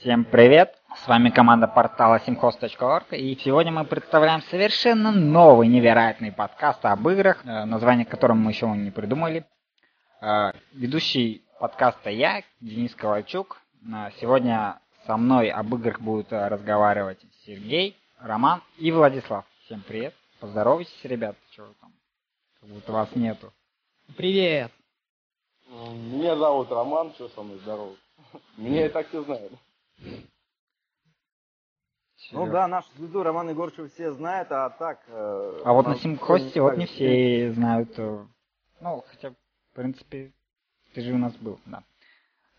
Всем привет! С вами команда портала simhost.org и сегодня мы представляем совершенно новый невероятный подкаст об играх, э, название которого мы еще не придумали. Э, ведущий подкаста я, Денис Ковальчук. Э, сегодня со мной об играх будут разговаривать Сергей, Роман и Владислав. Всем привет! Поздоровайтесь, ребят, чего там? Как будто вас нету. Привет! Меня зовут Роман, что со мной здорово? Меня и так все знают. Ну да, нашу звезду Роман Егорчева все знают, а так... Э, а вот на Симхосте вот не все знают. Э, ну, хотя, в принципе, ты же у нас был, да.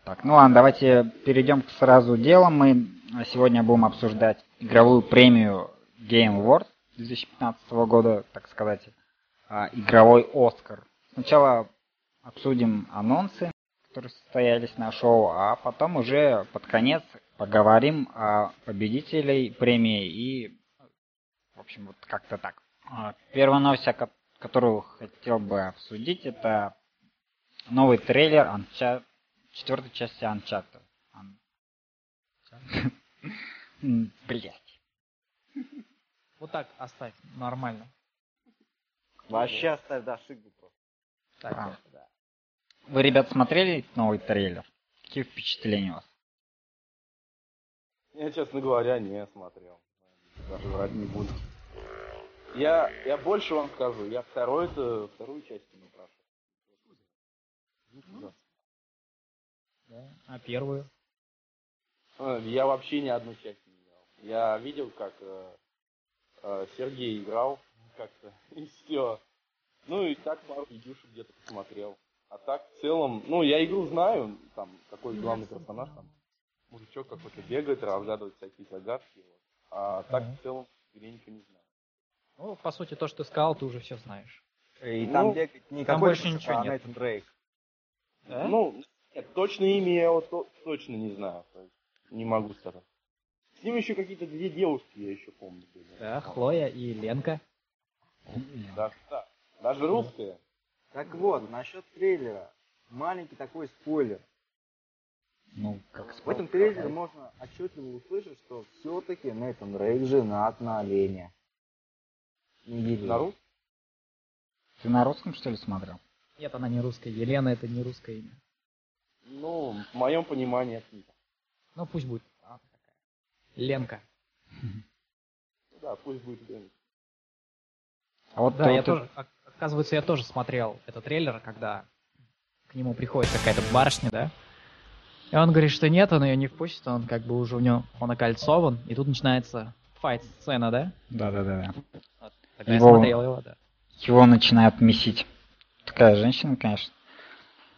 Так, ну ладно, давайте перейдем к сразу делу. Мы сегодня будем обсуждать игровую премию Game Awards 2015 года, так сказать, а, игровой Оскар. Сначала обсудим анонсы, которые состоялись на шоу, а потом уже под конец поговорим о победителей премии и, в общем, вот как-то так. А, первая новость, которую хотел бы обсудить, это новый трейлер Uncharted, четвертой части Uncharted. Блять. Вот так оставь, нормально. Вообще оставь, да, шик просто. Так, а. да. Вы, ребят, смотрели новый трейлер? Какие впечатления у вас? Я, честно говоря, не смотрел. Даже врать не буду. Я, я больше вам скажу. Я второй, это, вторую часть не прошел. Да? А первую? А, я вообще ни одну часть не играл. Я видел, как э, э, Сергей играл как-то, и все. Ну и так пару видюшек где-то посмотрел. А так в целом, ну я игру знаю, там какой главный персонаж там мужичок какой-то бегает, разгадывает всякие загадки. Вот. А так в целом я ничего не знаю. Ну, по сути, то, что ты сказал, ты уже все знаешь. И ну, там бегать никакой там больше ничего а нет. Дрейк. Да? Ну, нет, точно имя я вот точно не знаю. Не могу сказать. С ним еще какие-то две девушки, я еще помню. Были. Да, Хлоя и Ленка. Да, да. Даже русская. Так вот, насчет трейлера. Маленький такой спойлер. Ну, как В этом трейлере можно отчетливо услышать, что все-таки Нейтан Рейк женат на олене. Не На рус? Ты на русском, что ли, смотрел? Нет, она не русская. Елена это не русское имя. Ну, в моем понимании это не Ну, пусть будет а, такая. Ленка. Да, пусть будет Ленка. А вот да, я тоже, оказывается, я тоже смотрел этот трейлер, когда к нему приходит какая-то барышня, да, и он говорит, что нет, он ее не впустит, он как бы уже у него, он окольцован, и тут начинается файт-сцена, да? Да-да-да. Вот, тогда его, я смотрел его, да. Его начинают месить. Такая женщина, конечно.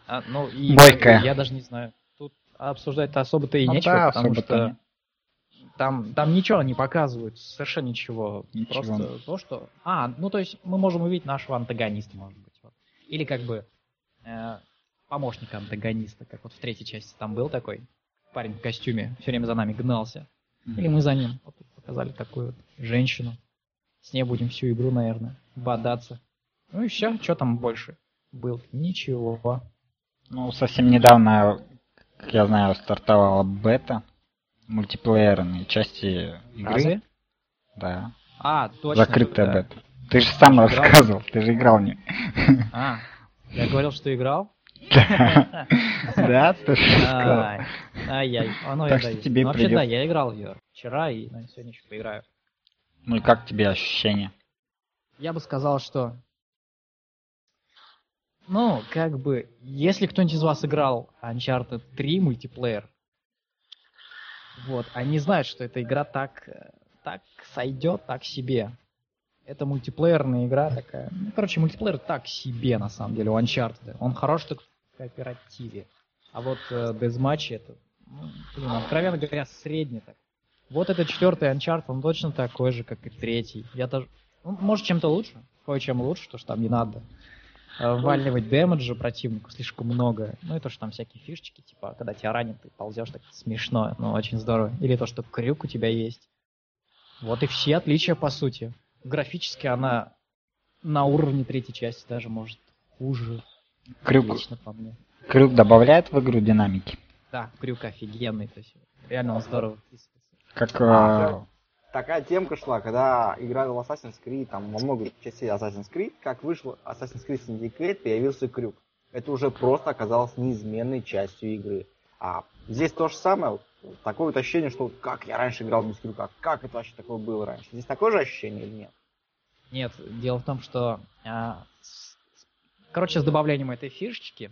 А, ну, и Бойкая. Я даже не знаю. Тут обсуждать-то особо-то и ну, нечего, да, потому что там, там ничего не показывают, совершенно ничего. ничего. Просто то, что... А, ну то есть мы можем увидеть нашего антагониста, может быть. Вот. Или как бы э, помощника антагониста, как вот в третьей части там был такой парень в костюме, все время за нами гнался. Или мы за ним. Вот показали такую вот женщину. С ней будем всю игру, наверное, бодаться. Ну и все, что там больше был? Ничего. Ну, совсем недавно, как я знаю, стартовала бета мультиплеерной части игры. Разве? Да. А, точно. Закрытая да. бета. Ты же сам рассказывал, ты же играл не. А, я говорил, что играл? Да, ты Ай-яй, оно я даю. тебе Вообще, да, я играл ее вчера и сегодня еще поиграю. Ну и как тебе ощущения? Я бы сказал, что... Ну, как бы, если кто-нибудь из вас играл Uncharted 3 мультиплеер, вот, они знают, что эта игра так, так сойдет, так себе. Это мультиплеерная игра такая. Ну, короче, мультиплеер так себе, на самом деле, у Uncharted. Он хорош только кооперативе. А вот э, Deathmatch это, ну, блин, откровенно говоря, средний так. Вот этот четвертый Uncharted, он точно такой же, как и третий. Я даже, ну, может, чем-то лучше, кое-чем лучше, то что там не надо э, вваливать дэмэджа противнику слишком много. Ну и то, что там всякие фишечки, типа, когда тебя ранят, ты ползешь, так смешно, но очень здорово. Или то, что крюк у тебя есть. Вот и все отличия, по сути. Графически она на уровне третьей части даже может хуже. Крюк, Отлично, по мне. Крюк добавляет в игру динамики? Да, крюк офигенный, то есть реально он здорово вписывается. Как... А, э, Такая темка шла, когда играли в Assassin's Creed, там во много частей Assassin's Creed, как вышел Assassin's Creed Syndicate, появился крюк. Это уже просто оказалось неизменной частью игры. А здесь то же самое, такое вот ощущение, что как я раньше играл без крюка, как это вообще такое было раньше. Здесь такое же ощущение или нет? Нет, дело в том, что... а, короче, с добавлением этой фишечки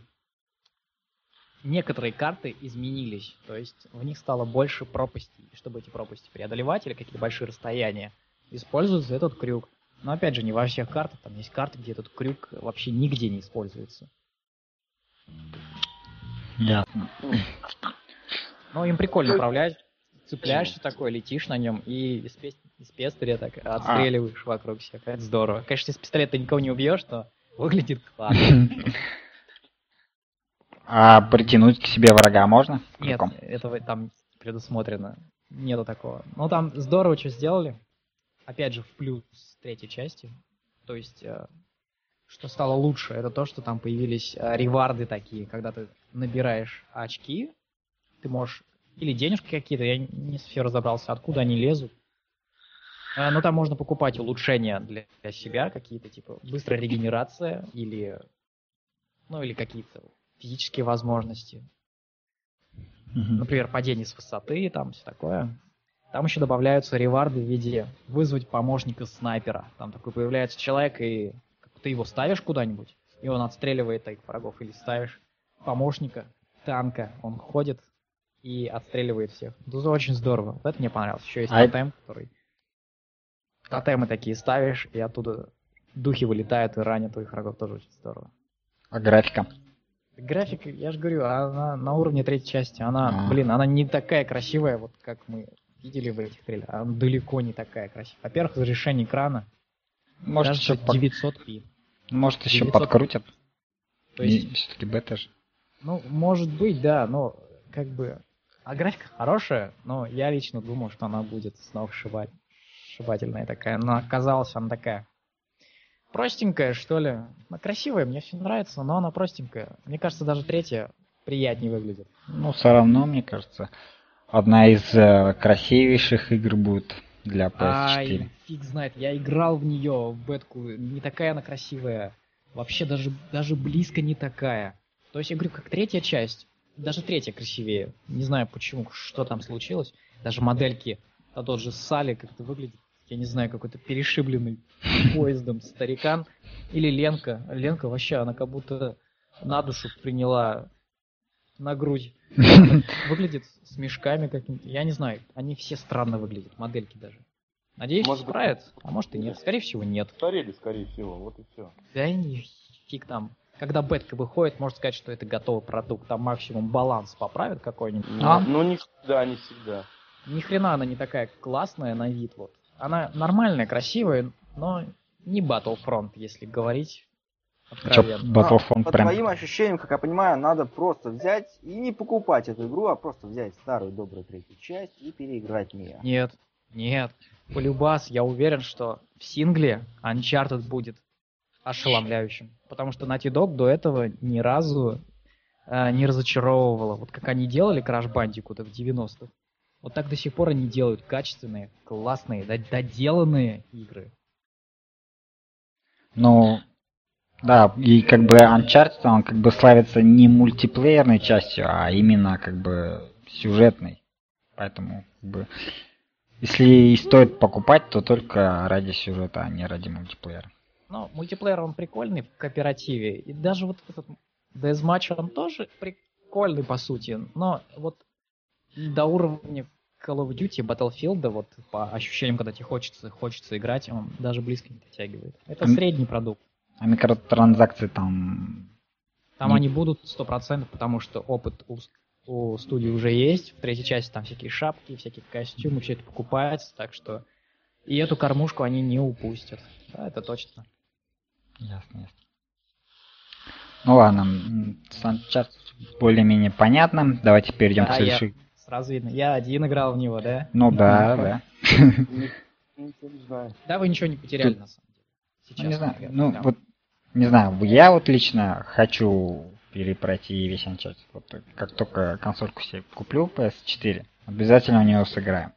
некоторые карты изменились. То есть в них стало больше пропастей. И чтобы эти пропасти преодолевать или какие-то большие расстояния, используется этот крюк. Но опять же, не во всех картах. Там есть карты, где этот крюк вообще нигде не используется. Ясно. Но им прикольно управлять. Цепляешься такой, летишь на нем и из, пес- из пестыря так отстреливаешь вокруг себя. Это здорово. Конечно, из пистолета никого не убьешь, но выглядит классно. А притянуть к себе врага можно? Нет, этого там предусмотрено. Нету такого. Ну там здорово что сделали. Опять же, в плюс третьей части. То есть, э, что стало лучше, это то, что там появились э, реварды такие, когда ты набираешь очки, ты можешь... Или денежки какие-то, я не совсем разобрался, откуда они лезут. Э, Но там можно покупать улучшения для себя, какие-то типа быстрая регенерация или ну или какие-то физические возможности например, падение с высоты, там все такое. Там еще добавляются реварды в виде вызвать помощника снайпера. Там такой появляется человек, и ты его ставишь куда-нибудь, и он отстреливает таких врагов. Или ставишь помощника, танка, он ходит и отстреливает всех. Это очень здорово. Вот это мне понравилось. Еще есть А тотем, который... Тотемы такие ставишь, и оттуда духи вылетают и ранят твоих врагов. Тоже очень здорово. А графика? Графика, я же говорю, она на уровне третьей части. Она, А. блин, она не такая красивая, вот как мы видели в этих трейлерах. Она далеко не такая красивая. Во-первых, разрешение экрана Может, еще, под- 900p. Может, еще 900. подкрутят? То есть, Все-таки бета же. ну, может быть, да, но как бы... А графика хорошая, но я лично думал, что она будет снова сшибать. Сшибательная такая, но оказалась она такая простенькая, что ли. Она красивая, мне все нравится, но она простенькая. Мне кажется, даже третья приятнее выглядит. Ну, все равно, мне кажется, одна из э, красивейших игр будет для PS4. Ай, фиг знает, я играл в нее, в бетку, не такая она красивая. Вообще даже, даже близко не такая. То есть я говорю, как третья часть, даже третья красивее. Не знаю почему, что там случилось. Даже модельки, а тот же Сали как-то выглядит, я не знаю, какой-то перешибленный поездом старикан. Или Ленка. Ленка вообще, она как будто на душу приняла на грудь. Выглядит с мешками какими-то. Я не знаю, они все странно выглядят, модельки даже. Надеюсь, Может быть, исправят, а может и нет. Скорее всего, нет. Старели, скорее всего, вот и все. Да и фиг там. Когда бетка выходит, можно сказать, что это готовый продукт. Там максимум баланс поправят какой-нибудь. А? Ну, не всегда, не всегда. Ни хрена она не такая классная на вид. Вот. Она нормальная, красивая, но не Battlefront, если говорить Чё, откровенно. Battlefront По прям... твоим ощущениям, как я понимаю, надо просто взять и не покупать эту игру, а просто взять старую добрую третью часть и переиграть в нее. Нет, нет. Полюбас, я уверен, что в сингле Uncharted будет ошеломляющим. Потому что Naughty Dog до этого ни разу э, не разочаровывала. Вот как они делали Crash Bandicoot в 90-х. Вот так до сих пор они делают качественные, классные, дод- доделанные игры. Ну, да, и как бы Uncharted, он как бы славится не мультиплеерной частью, а именно как бы сюжетной. Поэтому, как бы, если и стоит покупать, то только ради сюжета, а не ради мультиплеера. Но мультиплеер он прикольный в кооперативе. И даже вот этот Deathmatch он тоже прикольный по сути. Но вот до уровня Call of Duty, Battlefield, вот по ощущениям, когда тебе хочется, хочется играть, он даже близко не дотягивает. Это М. средний продукт. А микротранзакции там... Там Не- они будут 100%, потому что опыт у, у студии уже есть. В третьей части там всякие шапки, всякие костюмы, все это покупается. Так что и эту кормушку они не упустят. Да, это точно. Ясно, ясно. Ну ладно, м, с Uncharted более-менее понятно. Давайте перейдем Да, к следующей... Сразу видно. Я один играл в него, да? Ну да, да. Знаю. Да, вы ничего не потеряли, Тут- на самом деле. Ну, Сейчас. не знаю, ну вот, не знаю, я вот лично хочу перепройти весь Uncharted. Вот как только консольку себе куплю PS4, обязательно в нее сыграю.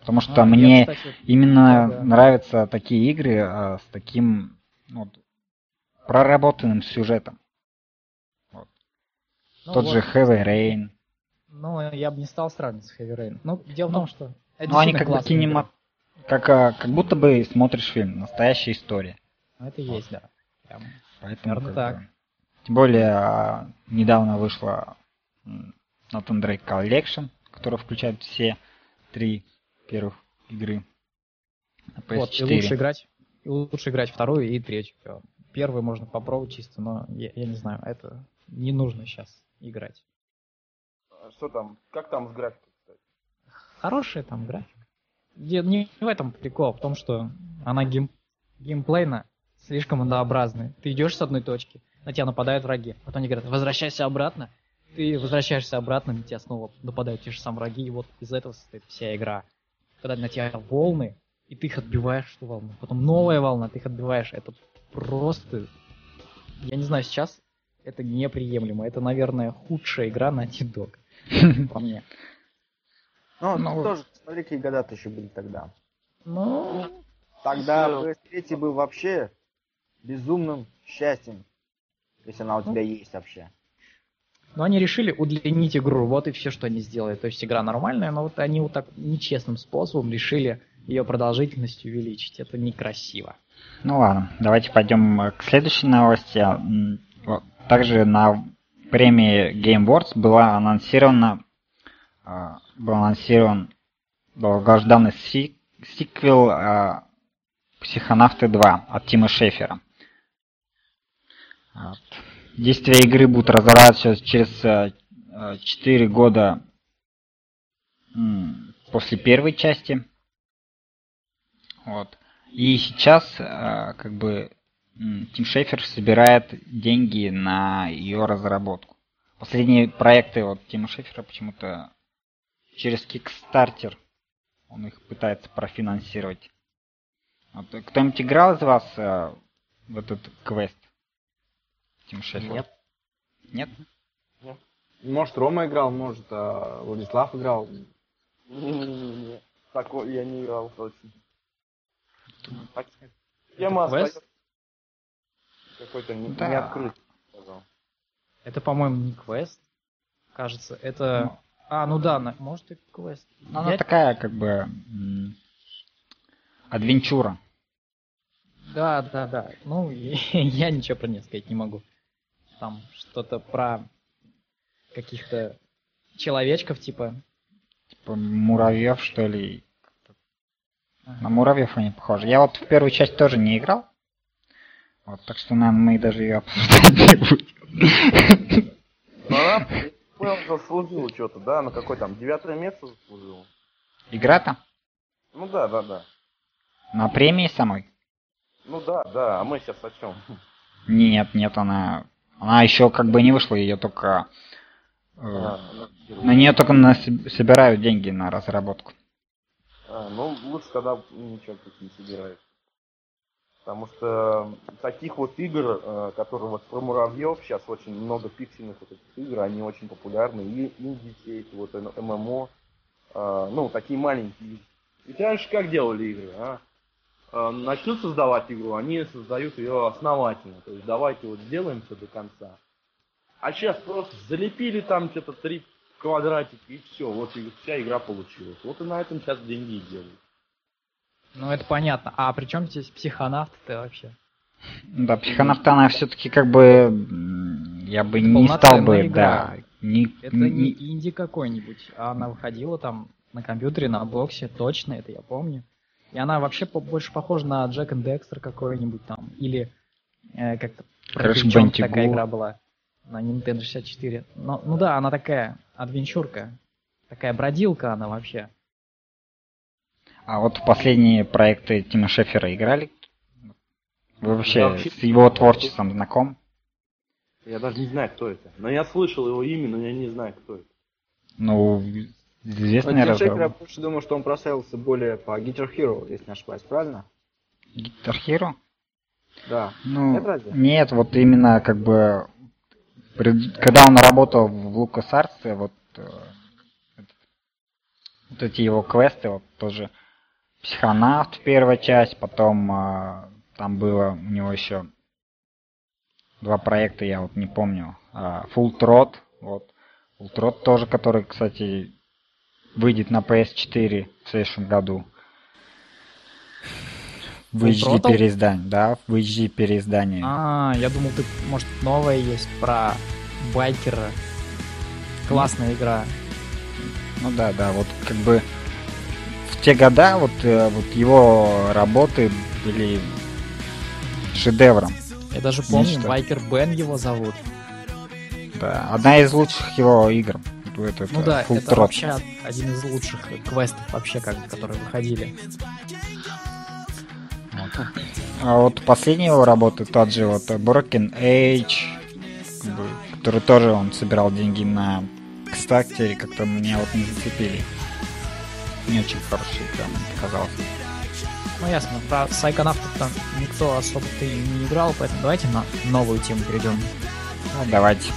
Потому что А, я, мне кстати, именно да. нравятся такие игры а, с таким ну, вот, проработанным сюжетом. ну Тот вот, же Heavy Rain. Ну, я бы не стал сравнивать с Heavy Rain. Ну, дело в Ну, том, что... это Ну, они как бы кинема... Как, а, как будто бы смотришь фильм, настоящая история. Ну, Это есть, да. Прям. Поэтому, Наверно, как так. бы, Тем более, а, недавно вышла Nathan Drake Collection, которая включает все три первых игры на PS4. Вот, и лучше играть, и лучше играть вторую и третью. Первую можно попробовать чисто, но я, я не знаю, это не нужно сейчас играть. А Что там? Как там с графикой, кстати? Хорошая там графика. Де- Не в этом прикол, а в том, что она гейм, геймплейно слишком однообразная. Ты идешь с одной точки, на тебя нападают враги. Потом они говорят, возвращайся обратно. Ты возвращаешься обратно, на тебя снова нападают те же самые враги. И вот из этого состоит вся игра. Когда на тебя волны, и ты их отбиваешь, что волну. Потом новая волна, ты их отбиваешь. Это просто... Я не знаю, сейчас это неприемлемо. Это, наверное, худшая игра на Dog. По мне. Ну, Ну, тоже, смотри, какие года-то еще были тогда. Ну, Тогда Если- PS3 был вообще безумным счастьем, если она у Ну. тебя есть вообще. Но они решили удлинить игру, вот и все, что они сделали. То есть игра нормальная, но вот они вот так нечестным способом решили ее продолжительность увеличить. Это некрасиво. Ну ладно, давайте пойдем к следующей новости. Также на премии Game Awards была анонсирована а, был анонсирован долгожданный си- сиквел а, Психонавты 2 от Тима Шефера. Вот. Действие игры будет разворачиваться через э, 4 года м, после первой части. Вот. И сейчас, как бы, Тим Шефер собирает деньги на ее разработку. Последние проекты вот Тима Шефера почему-то через Kickstarter он их пытается профинансировать. Вот, э, Кто-нибудь играл из вас э, в этот квест? Тим Шефер? Нет. Нет? Может, Рома играл, может, а, Владислав играл. Не-не-не. Такой я не играл точно. Так, Тема квест? остается какой-то не, Да. не открытый, сказал. Это, по-моему, не квест. Кажется, это... А, ну да, на- может и квест. Ну, она Я- такая, как бы, адвенчура. Да, да, да. Ну, я ничего про нее сказать не могу. Там что-то про каких-то человечков, типа. Типа муравьев, что ли. На муравьев они похожи. Я вот в первую часть тоже не играл. Вот, так что, наверное, мы даже ее обсуждать не будем. Ну, она, понял, заслужила что-то, да? На какой там, девятое место заслужила? Игра-то? Ну да, да, да. На премии самой? Ну да, да, а мы сейчас о чем? Нет, нет, она... Она еще как бы не вышла, ее только... э, А, на нее только на- собирают деньги на разработку. А, ну, лучше тогда ничего тут не собирает. Потому что таких вот игр, э, которые вот про муравьев, сейчас очень много пиксельных вот этих игр, они очень популярны. И инди вот ММО, э, ну, такие маленькие. Ведь раньше как делали игры, а? Э, Начнут создавать игру, они создают ее основательно. То есть давайте вот сделаем все до конца. А сейчас просто залепили там что-то три квадратики и все, вот и вся игра получилась. Вот и на этом сейчас деньги делают. Ну, это понятно. А при чем здесь психонавт-то вообще? Да, психонавта она все-таки как бы... Я бы не стал бы, игра. да... Не, Это не- не инди какой-нибудь. а Она выходила там на компьютере, на боксе, точно, это я помню. И она вообще по- больше похожа на Джек и Декстер какой-нибудь там. Или э, как-то Bandicoot. такая игра была на Nintendo 64. Ну, ну да, она такая адвенчурка. Такая бродилка она вообще. А вот в последние проекты Тима Шефера играли? Вы вообще, Я вообще- с его творчеством знаком? Я даже не знаю, кто это. Но я слышал его имя, но я не знаю, кто это. Ну, Но известный Тим Шефер, я больше думаю, что он прославился более по Guitar Hero, если не ошибаюсь, правильно? Guitar Hero? Да. Ну, Нет разве? нет, вот именно как бы когда он работал в LucasArts, вот, э, вот эти его квесты, вот тоже Психонавт первая часть, потом э, там было у него еще два проекта, я вот не помню. А, Full Trot, вот. Full Trot тоже, который, кстати, выйдет на PS4 в следующем году. В HD Throttle? переиздании, да, в HD переиздании. А, я думал, ты, может, новая есть про байкера. Классная игра. Ну да, да, вот как бы те года вот, э, вот его работы были шедевром. Я даже помню, Нечто. Байкер Бен его зовут. Да, одна из лучших его игр. Вот это, Ну да, Full это Throttle. вообще один из лучших квестов вообще, как, которые выходили. А вот последняя его работа, тот же вот Broken Age, который тоже он собирал деньги на Kickstarter, как-то меня вот не зацепили. Не очень хороший прям показался. Ну ясно, про Сайконавтов там никто особо-то и не играл, поэтому давайте на новую тему перейдем. Ну, давайте.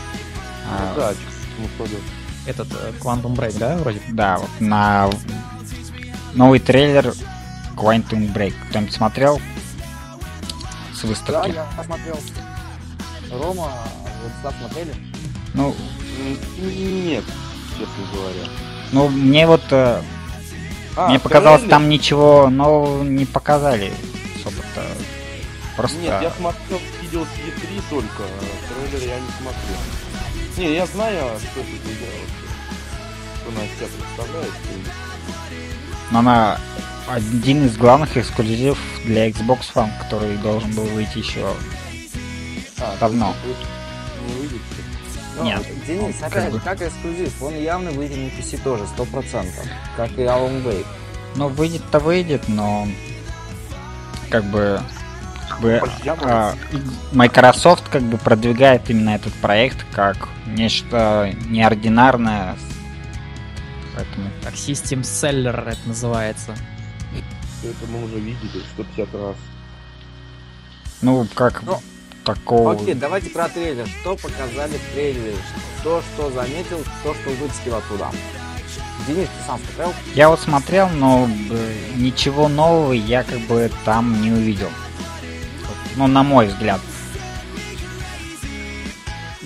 А, Да, ну, что ли. Этот э, Quantum Break, да, вроде? Да, вот на новый трейлер Quantum Break. Кто-нибудь смотрел с Да, выставки? я посмотрел. Рома, Владислав смотрели? Ну, Нет, честно говоря. ну, мне вот э, А, мне показалось, трейлер? там ничего нового не показали особо-то. Просто. Нет, я смотрел видео с E3 только, а трейлер я не смотрел. Не, я знаю, что это за игра вообще. Что она из себя представляет. и- Но она один из главных эксклюзивов для Xbox One, который должен был выйти еще. А, Давно. Не выйдет. Ну, Нет. Денис, как опять бы. же, как эксклюзив, он явно выйдет на PC тоже, сто процентов. Как и Alan Wake. Ну, выйдет-то выйдет, но как бы, как бы а, Microsoft как бы продвигает именно этот проект как нечто неординарное. Поэтому Как System Seller это называется. Это мы уже видели 150 раз. Ну, как Ну, такого... Окей, давайте про трейлер. Что показали в трейлере? То, что заметил, то, что выцепил оттуда. Денис, ты сам смотрел? Я вот смотрел, но э, ничего нового я как бы там не увидел. Ну, на мой взгляд.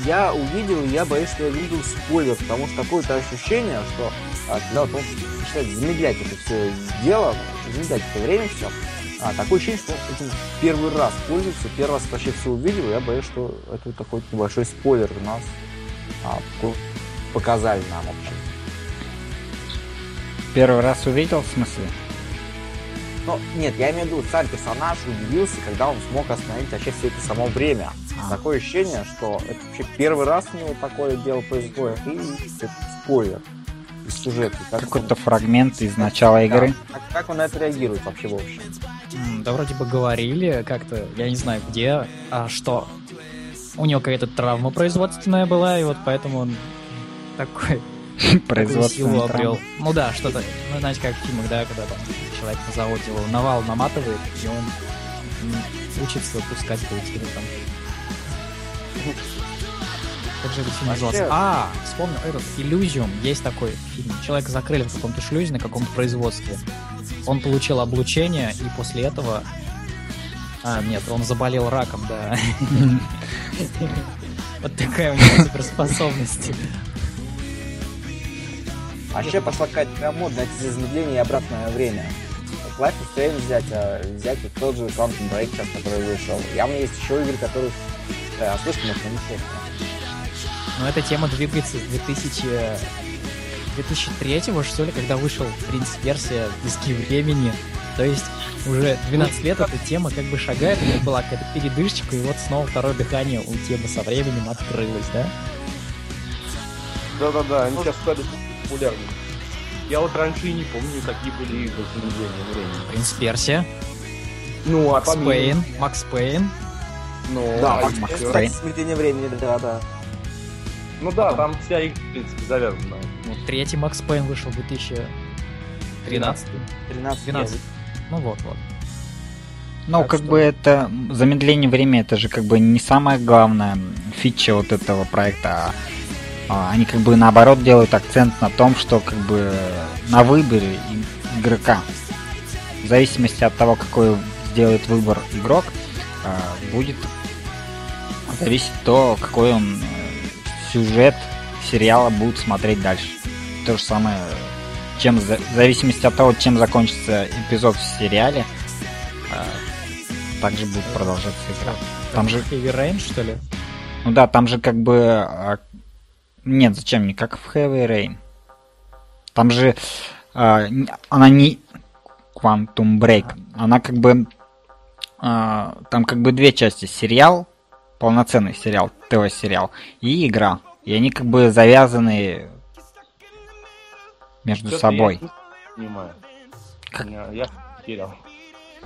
Я увидел, я боюсь, что я видел спойлер, потому что такое-то ощущение, что а, когда вот он начинает замедлять это все дело, замедлять это время все, а, такое ощущение, что он этим первый раз пользуется, первый раз вообще все увидел, я боюсь, что это такой небольшой спойлер у нас а, по- показали нам вообще. Первый раз увидел, в смысле? Но нет, я имею в виду, сам персонаж удивился, когда он смог остановить вообще все это само время. А. Такое ощущение, что это вообще первый раз у него такое дело происходит, и это спойлер из сюжета. Как Какой-то фрагмент из начала он- игры. да, как, как он на это реагирует вообще в общем? Да вроде бы говорили как-то, я не знаю где, а что у него какая-то травма производственная была, и вот поэтому он такой Производственный обрел. Ну да, что-то, ну знаете, как в фильмах, да, когда там человек на заводе его навал наматывает, и он учится пускать паутину там. Как же этот фильм назывался? А, вспомнил этот, Иллюзиум, есть такой фильм. Человека закрыли в каком-то шлюзе на каком-то производстве. Он получил облучение, и после этого... А, нет, он заболел раком, да. Вот такая у него суперспособность. Вообще пошла какая-то модная эти замедление и обратное время. Life is Strange взять, а взять тот же Quantum Break, сейчас, который вышел. Явно есть еще игры, которые да, слышно, но не. Но эта тема двигается с 2000... 2003 что ли, когда вышел «Принц Персия. Пески времени». То есть уже 12 лет эта тема как бы шагает, у них была какая-то передышечка, и вот снова второе дыхание у темы со временем открылось, да? Да-да-да, они сейчас стали популярны. Я вот раньше и не помню, какие были игры с времени. «Принц Персия», Ну, а Макс помимо- Пейн, Макс Пейн. Ну, Да, а Макс еще- Макс Пейн, Пейн. времени, да, да. Ну да, там вся игра, в принципе, завязана. Ну, третий Макс Пейн вышел в 2013. 13 12. Ну вот, вот. Ну, Так как что- бы это замедление времени, это же как бы не самая главная фича вот этого проекта. а, а, они как бы наоборот делают акцент на том, что как бы на выборе игрока. В зависимости от того, какой сделает выбор игрок, а, будет зависеть то, какой он сюжет сериала будет смотреть дальше. То же самое, чем в зависимости от того, чем закончится эпизод в сериале, а, также будет продолжаться игра. Там же, Heavy Rain, что ли? ну да, там же как бы... а, Нет, зачем? Не как в Heavy Rain. Там же а, она не Quantum Break. Она как бы... там как бы две части. Сериал, полноценный сериал, ТВ-сериал, и игра. И они как бы завязаны между Чё-то собой. Я не понимаю. Как? Я, я потерял.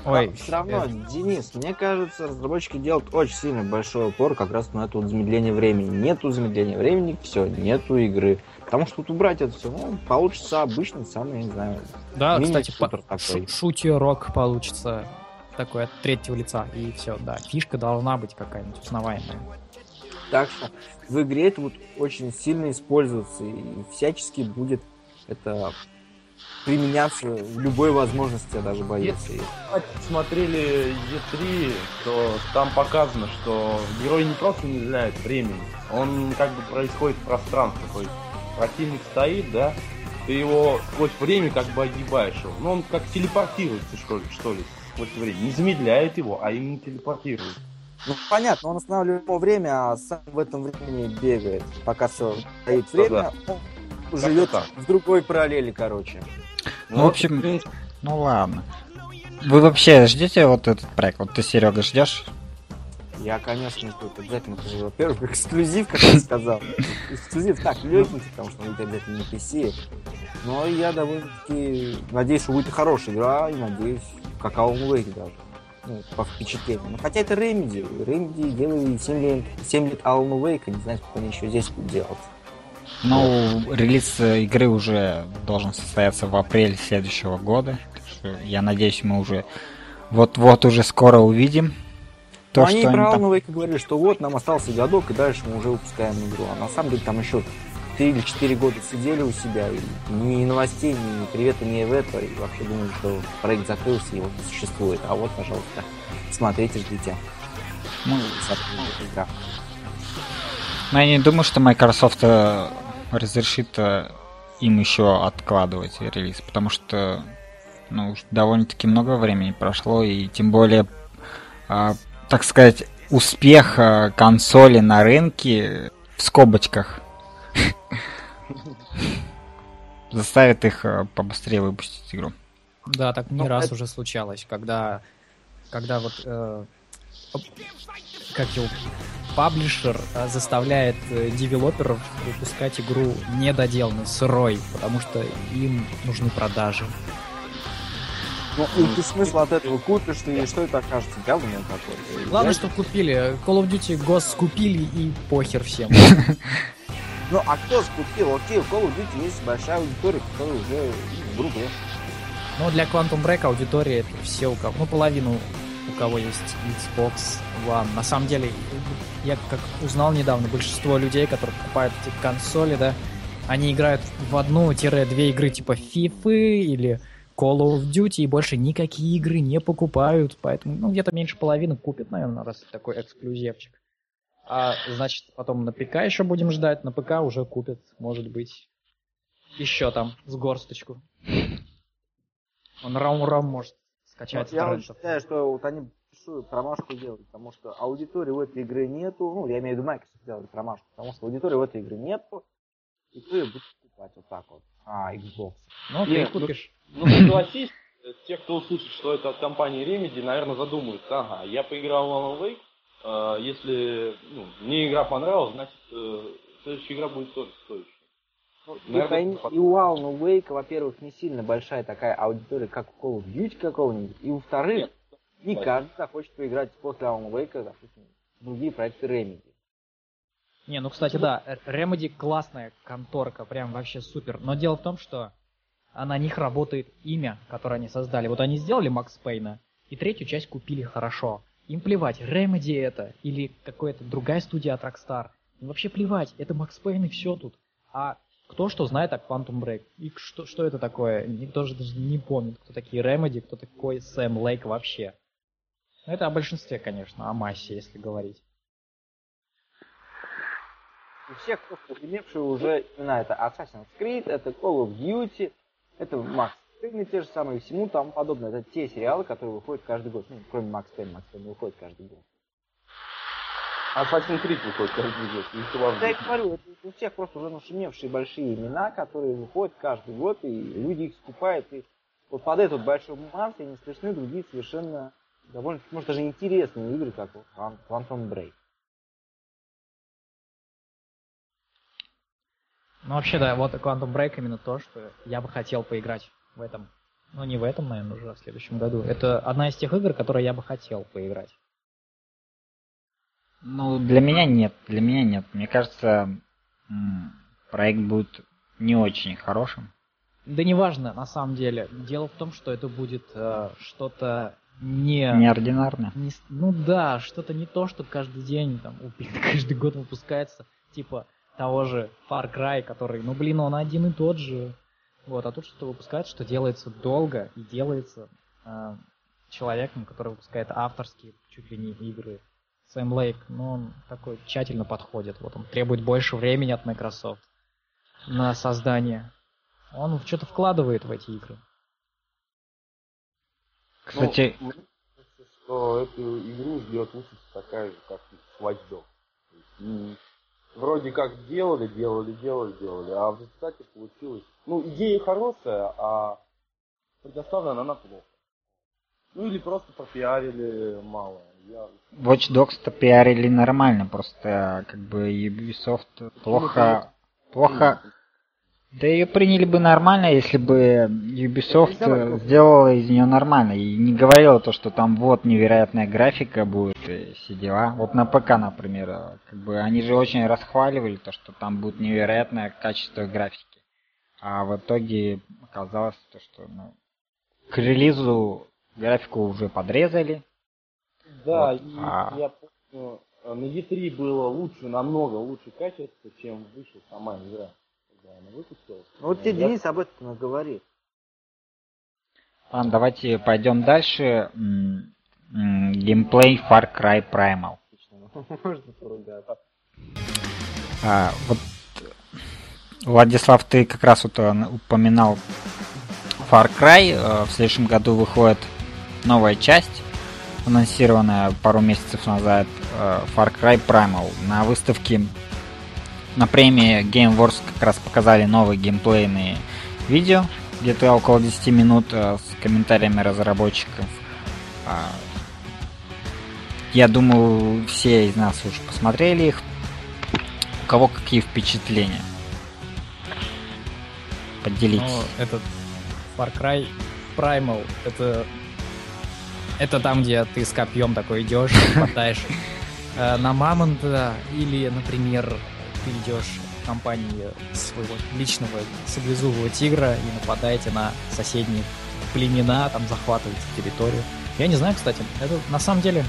Ой, все равно, э, Денис, мне кажется, разработчики делают очень сильно большой упор как раз на это вот замедление времени. Нету замедления времени, все, нету игры. Потому что тут убрать это все, ну, получится обычный, самый, не знаю, Да, кстати, по- такой. шу- шутер-рок получится такой от третьего лица. И все, да. Фишка должна быть какая-нибудь узнаваемая. Так что в игре это вот очень сильно используется и всячески будет это применяться в любой возможности, я даже боюсь. И Смотрели E3, то там показано, что герой не просто не знает времени, он как бы происходит в пространстве. То есть противник стоит, да, ты его сквозь время как бы огибаешь его. Ну он как телепортируется, что ли, что ли, сквозь время. Не замедляет его, а именно телепортирует. Ну, понятно, он останавливает его время, а сам в этом времени бегает. Пока все стоит Ну, время, он живет так. в другой параллели, короче. Ну, в общем, Ну ладно. Вы вообще ждете вот этот проект? Вот ты, Серега, ждешь? Я, конечно, тут обязательно покажу. Во-первых, эксклюзив, как я сказал. Эксклюзив так, легенький, потому что он будет обязательно на PC. Но я довольно-таки надеюсь, что будет хорошая игра, и надеюсь, как Alan Wake даже. Ну, по впечатлениям. Ну, хотя это Remedy. Remedy делали 7 лет, 7 лет Alan Wake, не знаю, сколько они еще здесь будут делать. Ну, релиз э, игры уже должен состояться в апреле следующего года. Я надеюсь, мы уже вот-вот уже скоро увидим то, Но они что про они там... Alan Wake говорили, что вот, нам остался годок, и дальше мы уже выпускаем игру. А на самом деле там еще 3 или 4 года сидели у себя, и ни новостей, ни привета, ни в это, и вообще думали, что проект закрылся, его не существует. А вот, пожалуйста, смотрите, ждите. Ну, игра. но я не думаю, что Microsoft э, разрешит э, им еще откладывать релиз, потому что ну, довольно-таки много времени прошло, и тем более, а, так сказать, успех консоли на рынке в скобочках заставит их а, побыстрее выпустить игру. Да, так не Ну, раз это- уже случалось, когда, когда вот э, как его паблишер э, заставляет э, девелоперов выпускать игру недоделанной, сырой, потому что им нужны продажи. Ну, и ты смысл от этого купишь, ты, и что это окажется? Говно какое-то. Главное, что купили. Call of Duty Ghost купили и похер всем. Ну, а кто скупил? Окей, у Call of Duty есть большая аудитория, которая уже в группе. Но для Quantum Break аудитория это все у кого, ну половину у кого есть Xbox One. На самом деле, я как узнал недавно, большинство людей, которые покупают эти консоли, да, они играют в одну-две игры типа FIFA или Call of Duty и больше никакие игры не покупают, поэтому, ну, где-то меньше половины купят, наверное, раз такой эксклюзивчик. А, значит, потом на ПК еще будем ждать, на ПК уже купят, может быть, еще там с горсточку. Он рам-рам может скачать Вот я вот считаю, что вот они большую промашку делают, потому что аудитории в этой игре нету. Ну, я имею в виду Microsoft делали промашку, потому что аудитории в этой игре нету. И кто ее будет покупать вот так вот? А, Xbox. Ну, ты Нет, ну- купишь. Ну, согласись, э, те, кто услышит, что это от компании Remedy, наверное, задумаются. Ага, я поиграл в Alan Wake, э, если ну, мне игра понравилась, значит, э, следующая игра будет тоже стоящая. Ну, и, пойми, и у Alan Wake, во-первых, не сильно большая такая аудитория, как у Call of Duty какого-нибудь. И во-вторых, Нет, не да. каждый захочет поиграть после Alan Wake, допустим, в другие проекты Remedy. Не, ну, кстати, да, Remedy классная конторка, прям вообще супер. Но дело в том, что а на них работает имя, которое они создали. Вот они сделали Макс Пейна, и третью часть купили хорошо. Им плевать, Remedy это или какая-то другая студия от Rockstar. Им вообще плевать, это Макс Пейн и все тут. А кто что знает о Quantum Break? И что, что это такое? Никто же даже не помнит, кто такие Remedy, кто такой Сэм Лейк вообще. Ну, это о большинстве, конечно, о массе, если говорить. У всех просто имевшие уже имена это Assassin's Creed, это Call of Duty, это Max Payne те же самые, всему тому подобное. Это те сериалы, которые выходят каждый год. Ну, кроме Max Payne, Max Payne выходит каждый год. Assassin's Creed выходит каждый год. Да, я говорю, это у всех просто уже нашумевшие большие имена, которые выходят каждый год, и люди их скупают. И вот под этот большой массе не слышны другие совершенно довольно, может, даже интересные игры, как вот Quantum Break. Ну, вообще, да, вот Quantum Break именно то, что я бы хотел поиграть в этом. Ну, не в этом, наверное, уже, а в следующем году. Это одна из тех игр, которые я бы хотел поиграть. Ну, для меня нет, для меня нет. Мне кажется, проект будет не очень хорошим. Да неважно, на самом деле. Дело в том, что это будет э, что-то не... Неординарно. не ну да, что-то не то, что каждый день, там, каждый год выпускается. Типа того же Far Cry, который, ну блин, он один и тот же. Вот, а тут что-то выпускает, что делается долго и делается э, человеком, который выпускает авторские чуть ли не игры. Сэм Лейк, ну он такой тщательно подходит. Вот он требует больше времени от Microsoft на создание. Он что-то вкладывает в эти игры. Кстати, Ну, мне кажется, что эту игру ждет участь такая же, как и Watch Dogs. Вроде как делали, делали, делали, делали, а в результате получилось... Ну, идея хорошая, а предоставлена она плохо. Ну или просто пропиарили мало. Я... Watch Dogs-то пиарили нормально, просто как бы Ubisoft плохо... Плохо... Да ее приняли бы нормально, если бы Ubisoft э, сделала из нее нормально и не говорила то, что там вот невероятная графика будет и все дела. Вот на ПК, например, э, как бы они же очень расхваливали то, что там будет невероятное качество графики. А в итоге оказалось то, что ну, к релизу графику уже подрезали. Да, Вот, и а- я помню, на E3 было лучше, намного лучше качество, чем вышла сама игра. Когда она выпустилась. Ну вот тебе Я- Денис об этом говорит. Ладно, давайте пойдем дальше. Геймплей Far Cry Primal. Можно поругаться. А, вот, Владислав, ты как раз вот э, упоминал Far Cry. Э, В следующем году выходит новая часть, анонсированная пару месяцев назад, э, Far Cry Primal. На выставке на премии Game Wars как раз показали новые геймплейные видео, где-то около 10 минут э, с комментариями разработчиков. А, Я думаю, все из нас уже посмотрели их. У кого какие впечатления? Поделитесь. Ну, этот Far Cry Primal, это... Это там, где ты с копьем такой идешь, хватаешь э, на мамонта, или, например, ты идешь в компании своего личного саблезубого тигра и нападаете на соседние племена, там захватываете территорию. Я не знаю, кстати, это на самом деле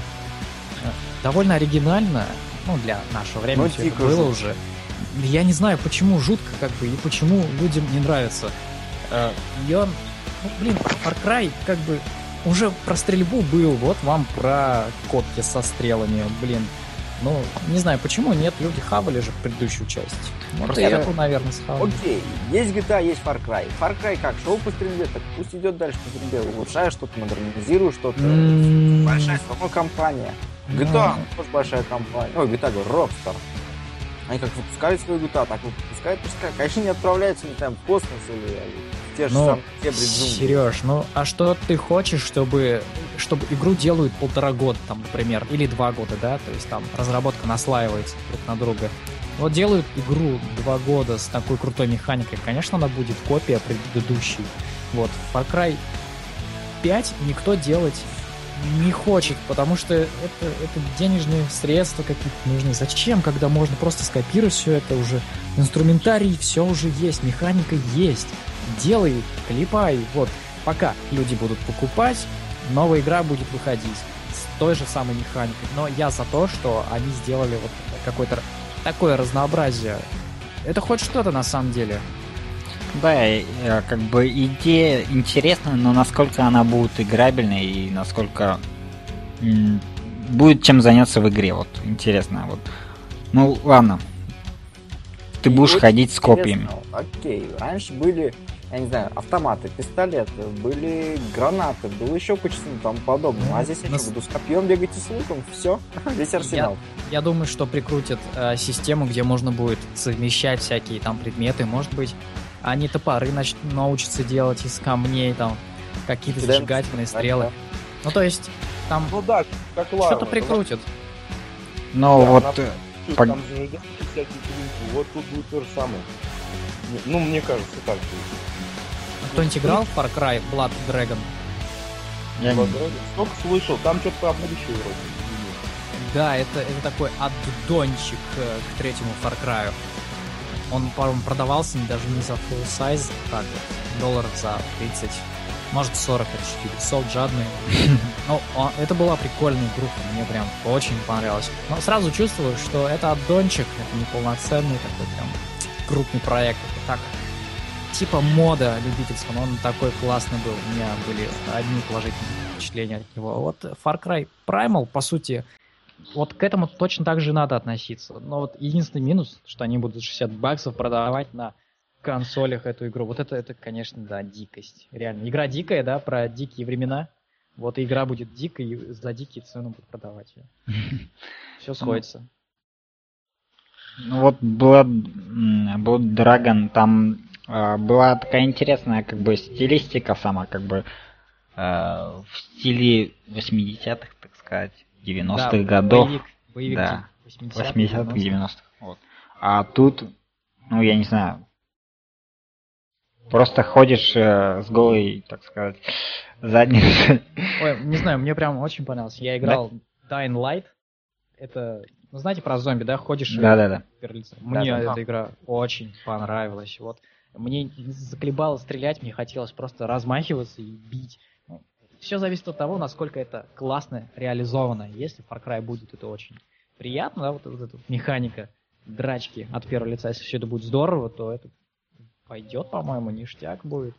э, довольно оригинально, ну, для нашего времени Ну, всё это было уже. Я не знаю, почему жутко, как бы, и почему людям не нравится. Э, Я, ну, блин, Far Cry, как бы, уже про стрельбу был, вот вам про котки со стрелами, блин. Ну, не знаю, почему нет, люди хавали же предыдущую часть. Вот Просто и я- эту, наверное, схавали. Окей, есть GTA, есть Far Cry. Far Cry как, шел по стрельбе, так пусть идет дальше по стрельбе. Улучшаешь что-то, модернизируешь что-то. М, Большая все равно компания. Ну. GTA тоже большая компания. Ой, GTA, говорю, Rockstar. Они как выпускали свою GTA, так выпускают, пускай. Конечно, не отправляются не там в космос или те же Ну, самые джунглей. Сереж, ну а что ты хочешь, чтобы, чтобы игру делают полтора года, там, например, или два года, да? То есть там разработка наслаивается друг на друга. Вот делают игру два года с такой крутой механикой, конечно, она будет копия предыдущей. Вот, Far Cry 5 никто делать не хочет, потому что это, это денежные средства какие-то нужны. Зачем, когда можно просто скопировать все это уже? Инструментарий все уже есть, механика есть. Делай, клепай. Вот, пока люди будут покупать, новая игра будет выходить с той же самой механикой. Но я за то, что они сделали вот какое-то такое разнообразие. Это хоть что-то на самом деле. Да, э, как бы идея интересная, но насколько она будет играбельной и насколько будет чем заняться в игре, вот интересно. Вот. Ну ладно. Ты И будешь ходить с копьями. Окей, раньше были, я не знаю, автоматы, пистолеты, были гранаты, было еще куча там подобного. А здесь я Ну, что, буду с копьем бегать и с луком, все, весь арсенал. Я думаю, что прикрутят э, систему, где можно будет совмещать всякие там предметы. Может быть, они топоры нач- научатся делать из камней, там, какие-то Кидаем зажигательные да, стрелы. да. Ну, то есть, там Ну да, как лава. что-то прикрутят. Но Да, вот она- э, Там Пог- зажигательные всякие клинки. Вот тут будет то же самое. Ну, мне кажется, так будет. Кто-нибудь играл в Far Cry Blood Dragon? я не- Blood Dragon. Столько слышал, там что-то про будущее вроде. Да, это, это такой аддончик э, к третьему Far Cry. Он, по-моему, продавался даже не за full size, так вот, долларов за 30, может 40, это что Ubisoft жадный. Ну, это была прикольная игруха, мне прям очень понравилось. Но сразу чувствую, что это аддончик, это не полноценный такой прям крупный проект. Это так, типа мода любительского, но он такой классный был. У меня были одни положительные впечатления от него. Вот Far Cry Primal, по сути, вот к этому точно так же надо относиться. Но вот единственный минус, что они будут 60 баксов продавать на консолях эту игру. Вот это, это, конечно, да, дикость. Реально. Игра дикая, да, про дикие времена. Вот и игра будет дикой, и за дикие цены будут продавать ее. Все сходится. Ну вот Blood, Blood Dragon, там была такая интересная как бы стилистика сама, как бы э, в стиле 80-х, так сказать, 90-х Да, годов, Боевик, боевик Да. 80-х, 80-х, 90-х. 90-х. Вот. А тут, ну я не знаю, просто ходишь э, с голой, так сказать, задницей. Ой, не знаю, мне прям очень понравилось. Я играл Dying Light. Это, ну знаете про зомби, да? Ходишь и Да-да-да. перлица. Мне Да-да. эта игра очень понравилась. Вот мне заколебало стрелять, мне хотелось просто размахиваться и бить. все зависит от того, насколько это классно реализовано. Если Far Cry будет, это очень приятно, да, вот, вот эта механика драчки от первого лица. Если все это будет здорово, то это пойдет, по-моему, ништяк будет.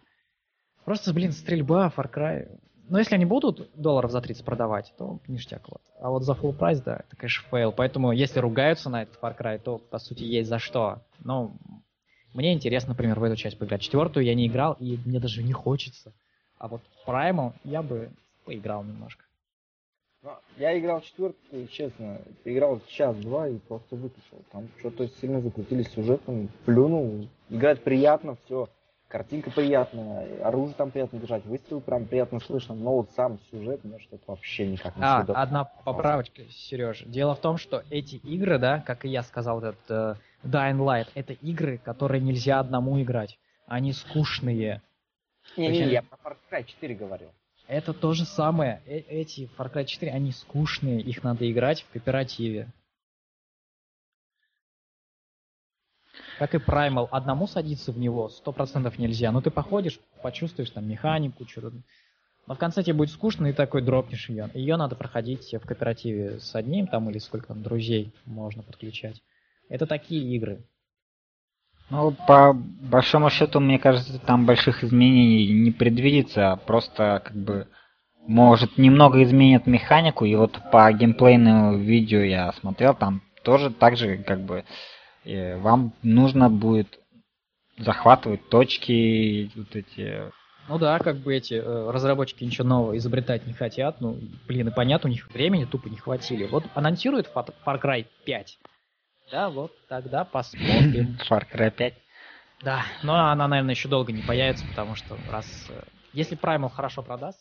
Просто, блин, стрельба, Far Cry. Но если они будут долларов за 30 продавать, то ништяк вот. А вот за full price, да, это, конечно, фейл. Поэтому, если ругаются на этот Far Cry, то, по сути, есть за что. Но мне интересно, например, в эту часть поиграть. Четвертую я не играл, и мне даже не хочется. А вот Primal я бы поиграл немножко. Ну, Я играл четвертую, честно, играл час-два и просто выключил. Там что-то сильно закрутили сюжетом, плюнул. Играть приятно, все. Картинка приятная, оружие там приятно держать, выстрел прям приятно слышно, но вот сам сюжет мне что-то вообще никак не А, сюда. одна поправочка, Сереж. Дело в том, что эти игры, да, как и я сказал, этот э, Dying Light, это игры, которые нельзя одному играть. Они скучные. Не-не, я про Far Cry 4 говорил. Это то же самое. Э- эти Far Cry 4, они скучные, их надо играть в кооперативе. Как и Primal, одному садиться в него сто процентов нельзя. Ну ты походишь, почувствуешь там механику, что-то. Но в конце тебе будет скучно, и такой дропнешь ее. Ее надо проходить в кооперативе с одним там или сколько там друзей можно подключать. Это такие игры. Ну, по большому счету, мне кажется, там больших изменений не предвидится, а просто как бы может немного изменят механику, и вот по геймплейному видео я смотрел, там тоже так же как бы э, вам нужно будет захватывать точки, вот эти Ну да, как бы эти э, разработчики ничего нового изобретать не хотят. Ну, блин, и понятно, у них времени тупо не хватили. Вот анонсирует Far Far Cry 5. Да, вот тогда посмотрим. Far Cry 5. Да, но она, наверное, еще долго не появится, потому что раз... э, Если Primal хорошо продаст,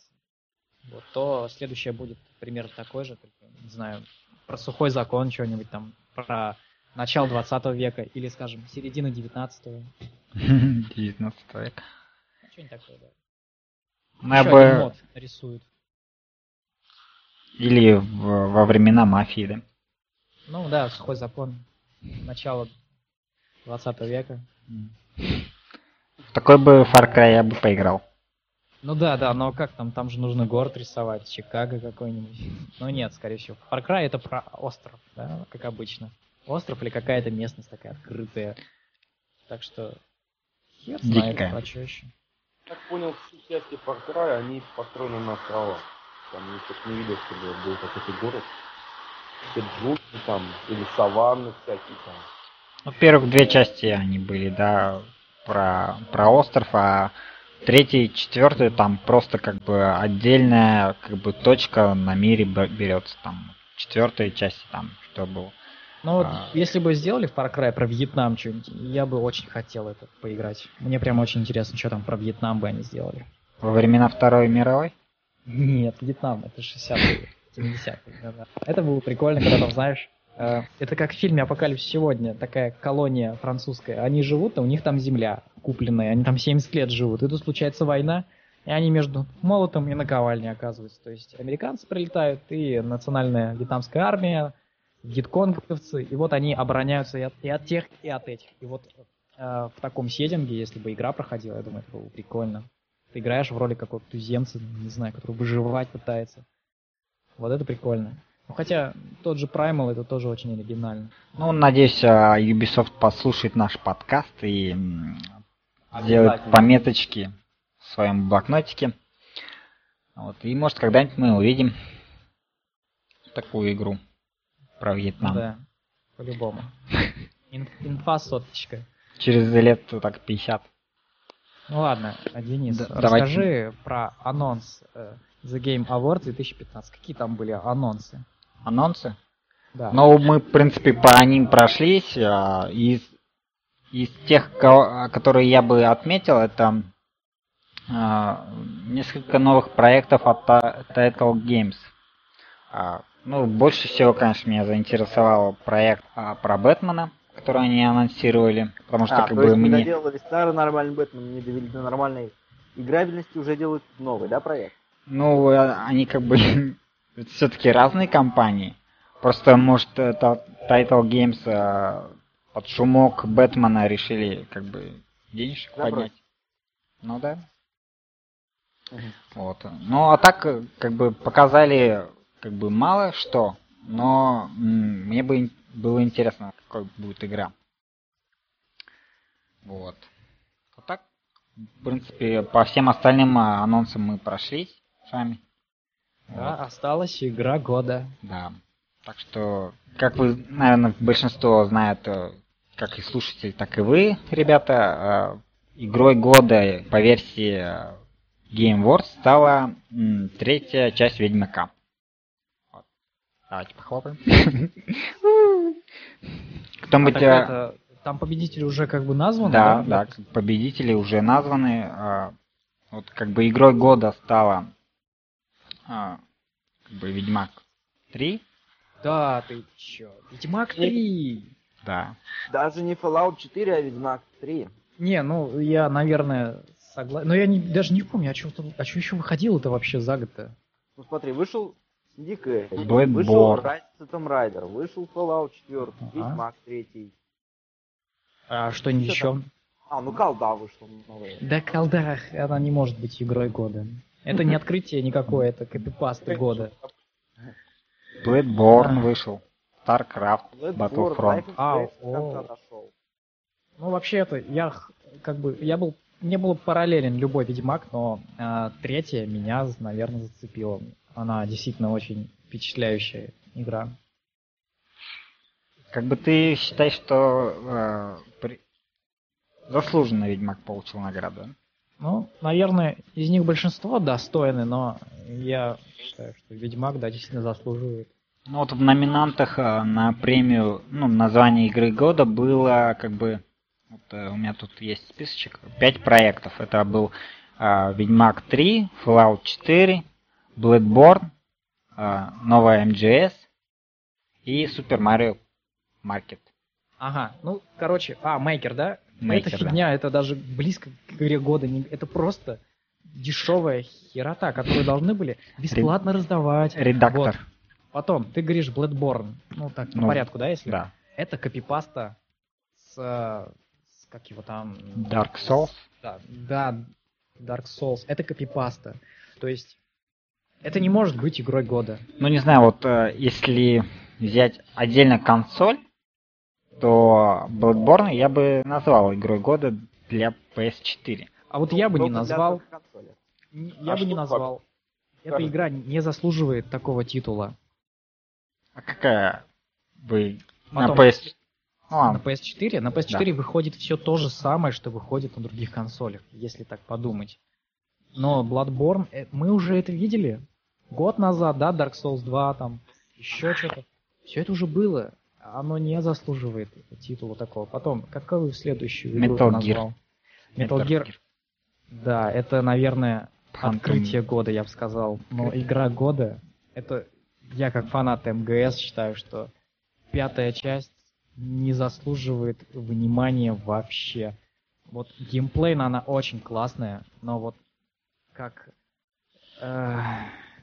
вот, то следующее будет примерно такой же, только, не знаю, про сухой закон что-нибудь там, про начало 20 века или, скажем, середина 19 19 век. Что-нибудь такое, да. Я Еще один бы... мод рисуют. Или в- во времена мафии, да? Ну да, сухой закон. Начало 20 века. Такой бы Far Cry я бы поиграл. Ну да, да, но как там, там же нужно город рисовать, Чикаго какой-нибудь. Ну нет, скорее всего. Far Cry это про остров, да, как обычно. Остров или какая-то местность такая открытая. Так что хер знает, Дикая. про чё еще. Так понял, все части Far Cry, они построены на островах. Там я не видел, чтобы был какой-то город. Все джунгли там, или саванны всякие там. Ну, первых две части они были, да, про, про остров, а третий и четвертый там просто как бы отдельная как бы точка на мире берется там. Четвертая часть там, что было. Ну вот, А. если бы сделали Far Cry про Вьетнам что-нибудь, я бы очень хотел это поиграть. Мне прям очень интересно, что там про Вьетнам бы они сделали. Во времена Второй мировой? Нет, Вьетнам, это 60-е, 70-е. да-да. Это было прикольно, когда там, знаешь, э, это как в фильме «Апокалипсис сегодня», такая колония французская. Они живут, а у них там земля купленная, они там 70 лет живут. И тут случается война, и они между молотом и наковальней оказываются. То есть американцы прилетают, и национальная вьетнамская армия, вьетконговцы, и вот они обороняются и от, и от тех, и от этих. И вот э, в таком сеттинге, если бы игра проходила, я думаю, это было бы прикольно. Ты играешь в роли какого-то туземца, не знаю, который выживать пытается. Вот это прикольно. Ну, хотя тот же Primal это тоже очень оригинально. Ну, надеюсь, а, Ubisoft послушает наш подкаст и сделает пометочки в своем блокнотике. Вот. И может когда-нибудь мы увидим такую игру про Вьетнам. Да, по-любому. Ин- инфа соточка. Через лет так 50. Ну ладно, Денис, Да, расскажи про анонс э, The Game Awards 2015. Какие там были анонсы? Анонсы? Да. Ну, мы, в принципе, по ним прошлись. а, Из, из тех, ко- которые я бы отметил, это а, несколько новых проектов от Ti- Title Games. А, Ну, больше всего, конечно, меня заинтересовал проект про Бэтмена, который они анонсировали, потому что А, как то бы есть не мне... доделали старый нормальный Бэтмен, не довели до нормальной играбельности, уже делают новый, да, проект? Ну, э, они как бы все-таки разные компании. Просто, может, это Title Games э, под шумок Бэтмена решили как бы денежек Забросить. поднять. Ну да. Мгм. Вот. Ну а так, э, как бы показали как бы мало что, но м, мне бы было интересно, какой будет игра. Вот. А так, в принципе, по всем остальным а, анонсам мы прошлись с вами. Да, осталась игра года. Да. Так что, как вы, наверное, большинство знает, э, как и слушатели, так и вы, ребята, э, игрой года по версии э, Game Awards стала третья часть Ведьмака. Вот. Давайте похлопаем. Кто-нибудь... Это, там победители уже как бы названы, Да, да, победители уже названы. а, Вот как бы игрой года стала а, как бы Ведьмак 3. Да, ты чё? Ведьмак 3! Да. Даже не Fallout 4, а Ведьмак 3. Не, ну я, наверное, согласен. Но я не, даже не помню, а что а чё еще выходило-то вообще за год-то? Ну смотри, вышел Bloodborne. вышел Tomb Raider, вышел Fallout 4, Ага. Ведьмак 3. А что-нибудь Всё еще? А, ну колда вышла новая. Да, колда, она не может быть игрой года. Это не открытие никакое, это копипасты года. Bloodborne вышел. StarCraft, Battlefront. А. Ну, вообще это, я как бы, я был, мне был параллелен любой Ведьмак, но а, третья меня, наверное, зацепила. Она действительно очень впечатляющая игра. Как бы ты считаешь, что э, при- заслуженно Ведьмак получил награду? Ну, наверное, из них большинство достойны, но я считаю, что Ведьмак, да, действительно заслуживает. Ну вот в номинантах э, на премию, ну, название игры года было как бы, вот, э, у меня тут есть списочек, пять проектов. Это был э, Ведьмак 3, Fallout 4, Bloodborne, э, новая MGS и Super Mario Market. Ага, ну, короче, а, Мейкер, да? Maker, это да. фигня, это даже близко к игре года. не- Это просто дешевая херота, которую должны были бесплатно раздавать. Редактор. Вот. Потом, ты говоришь Bloodborne. Ну, так, по Ну, порядку, да, если? Да. Это копипаста с, с как его там... Dark Souls. Да, да, Dark Souls. Это копипаста. То есть это не может быть игрой года. Ну, не знаю, вот э, если взять отдельно консоль, то Bloodborne я бы назвал игрой года для PS4. А вот я бы не назвал, н- А я бы не так? назвал. Эта игра не заслуживает такого титула. А какая бы на Потом. PS... Ну, На ладно. PS4, на PS4 выходит все то же самое, что выходит на других консолях, если так подумать. Но Bloodborne, э, мы уже это видели год назад, да, Dark Souls 2, там, еще что-то. Все это уже было. Оно не заслуживает титула такого. Потом, какую следующую игру Metal Gear. назвал? Metal Gear. Да, это, наверное, Phantom. открытие года, я бы сказал. Но игра года, это я как фанат МГС считаю, что пятая часть не заслуживает внимания вообще. Вот геймплейно она очень классная, но вот как э,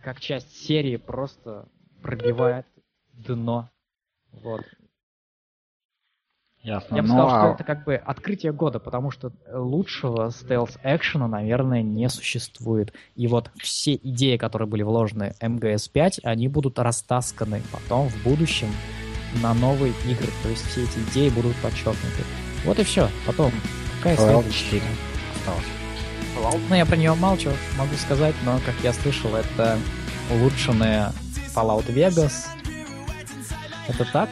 как часть серии просто пробивает дно. Вот. Ясно. Я бы Ну, сказал, что а это как бы открытие года, потому что лучшего стелс-экшена, наверное, не существует. И вот все идеи, которые были вложены в МГС-5, они будут растасканы потом в будущем на новые игры. То есть все эти идеи будут подчеркнуты. Вот и все. Потом, какая Fallout следующая? 4 осталось. Fallout Ну, я про нее молчу, могу сказать, но, как я слышал, это улучшенная Fallout Vegas. Это так?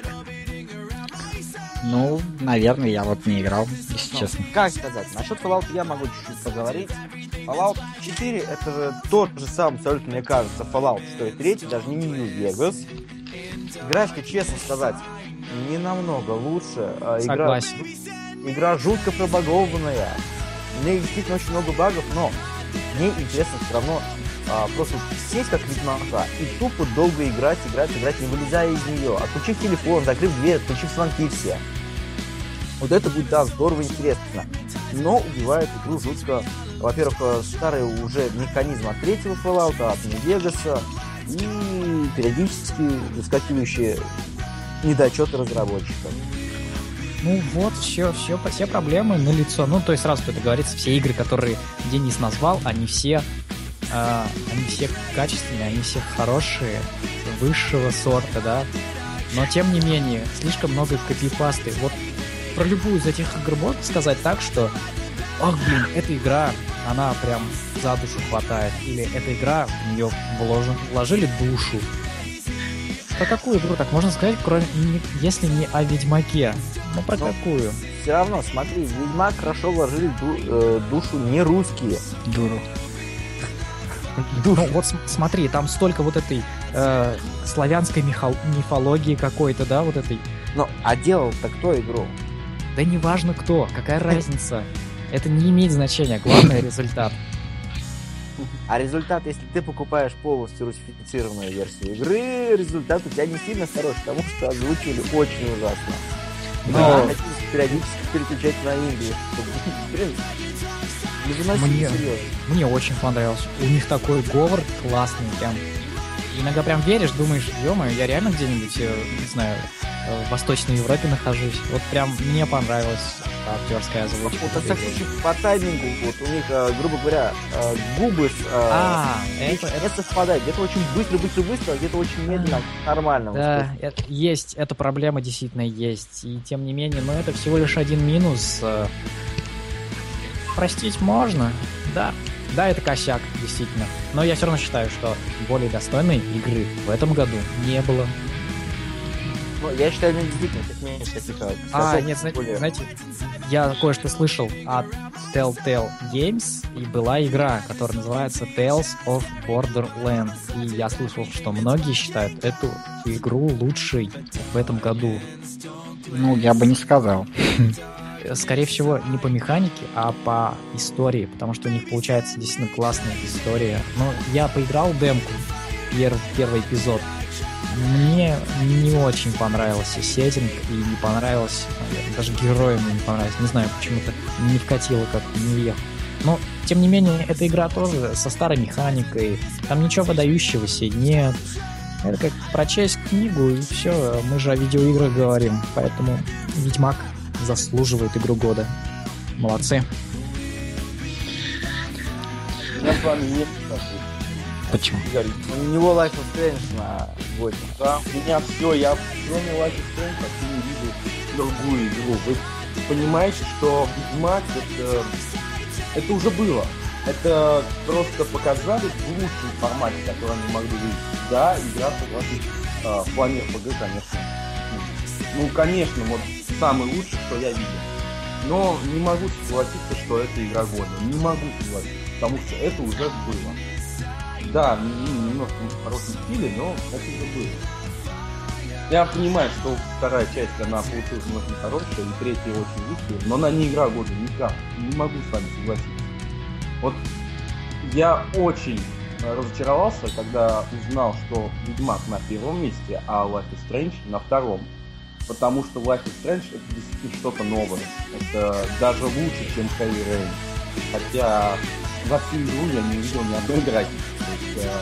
Ну, наверное, я вот не играл, если Ну, честно. Как сказать? Насчет Fallout я могу чуть-чуть поговорить. Fallout 4 это же тот же самый, абсолютно, мне кажется, Fallout, что и третий, даже не New Vegas. Графика, честно сказать, не намного лучше. А Игра, Согласен. игра жутко пробагованная. В ней действительно очень много багов, но мне интересно все равно а, просто сесть как Ведьмака и тупо долго играть, играть, играть, не вылезая из нее, отключив телефон, закрыв дверь, отключив звонки все. Вот это будет, да, здорово интересно. Но убивает игру жутко. Во-первых, э, старый уже механизм от третьего Fallout, от Нью-Вегаса и периодически выскакивающие недочеты разработчиков. Ну вот, все, все, все проблемы на лицо. Ну, то есть сразу это говорится, все игры, которые Денис назвал, они все, э, они все качественные, они все хорошие, высшего сорта, да. Но тем не менее, слишком много копипасты. Вот про любую из этих игр можно сказать так, что Ах, блин, эта игра, она прям за душу хватает. Или эта игра, в нее вложен, вложили душу. Про какую игру так можно сказать, кроме, если не о Ведьмаке? Ну, про Ну, какую? Все равно, смотри, в Ведьмак хорошо вложили ду- э, душу не русские. Дуру. Ну, вот см- смотри, там столько вот этой э, славянской михол- мифологии какой-то, да, вот этой. Но, а делал-то кто игру? Да неважно кто, какая разница. Это не имеет значения, главное результат. А результат, если ты покупаешь полностью русифицированную версию игры, результат у тебя не сильно хороший, потому что озвучили очень ужасно. Но- хотелось периодически переключать на English, чтобы, не Мне- серьезно. Мне очень понравилось. У них такой говор классный, прям. Иногда прям веришь, думаешь, ё я реально где-нибудь, э, не знаю, э, в Восточной Европе нахожусь. Вот прям мне понравилась актерская озвучка. Вот, этой так игры. случае, по таймингу, вот у них, э, грубо говоря, губы с, А, речь это, не совпадают. Где-то очень быстро, быстро, быстро, а где-то очень медленно, нормально. Да, это есть, эта проблема действительно есть. И тем не менее, но это всего лишь один минус. Простить можно, да. Да, это косяк, действительно. Но я все равно считаю, что более достойной игры в этом году не было. Ну, я считаю, ну, действительно, как меньше таких э, А, касательств, нет, знаете, более- знаете, я кое-что слышал от Telltale Games, и была игра, которая называется Tales of Borderlands. И я слышал, что многие считают эту игру лучшей в этом году. Ну, я бы не сказал. скорее всего, не по механике, а по истории, потому что у них получается действительно классная история. Но я поиграл демку, пер- первый эпизод. Мне не очень понравился сеттинг и не понравилось, даже герои мне не понравились. Не знаю, почему-то не вкатило как-то, не въехал. Но, тем не менее, эта игра тоже со старой механикой. Там ничего выдающегося нет. Это как прочесть книгу и все. Мы же о видеоиграх говорим. Поэтому Ведьмак заслуживает игру года. Молодцы. Я с вами не. Почему? У него Life is Strange на 8. да, у меня все, я кроме Life is Strange вообще не вижу другую игру. Вы понимаете, что Ведьмак это, это уже было. Это просто показали в лучшем формате, который они могли видеть. Да, игра согласен, а, в плане РПГ, конечно. ну, Ну, конечно, вот самый лучший, что я видел. Но не могу согласиться, что это игра года. Не могу согласиться, потому что это уже было. Да, немножко в хорошем стиле, но это уже было. Я понимаю, что вторая часть, она получилась немножко хорошая, и третья очень лучшая, но она не игра года, никак. Не могу с вами согласиться. Вот я очень разочаровался, когда узнал, что Ведьмак на первом месте, а Life is Strange на втором. Потому что Life is Strange это действительно что-то новое. Это даже лучше, чем Heavy Rain. Хотя во всю игру я не видел ни одной драки. То есть э,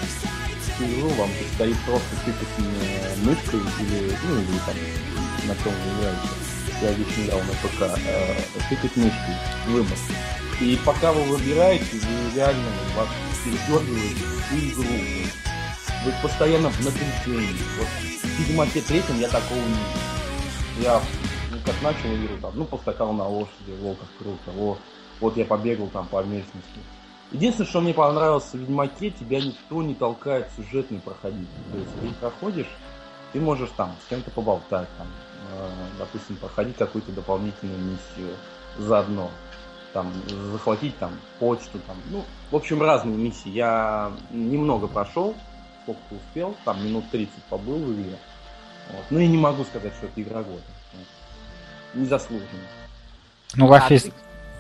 всю игру вам предстоит просто тыкать мышкой или, ну, или там, на чем вы играете. Я лично играл на ПК. Э, тыкать мышкой. Выбор. И пока вы выбираете, вы реально вас передергиваете всю игру. Вы постоянно в напряжении. Вот в Ведьмаке третьем я такого не видел. Я ну, как начал игру, там, ну, поскакал на лошади, о, как круто, о, вот я побегал там по местности. Единственное, что мне понравилось в Ведьмаке, тебя никто не толкает сюжетный проходить. То есть ты проходишь, ты можешь там с кем-то поболтать, там, э, допустим, проходить какую-то дополнительную миссию заодно там, захватить там почту, там, ну, в общем, разные миссии. Я немного прошел, сколько успел, там минут 30 побыл в игре. Вот. Ну и не могу сказать, что это игра года. Незаслуженно. Ну, А Life is...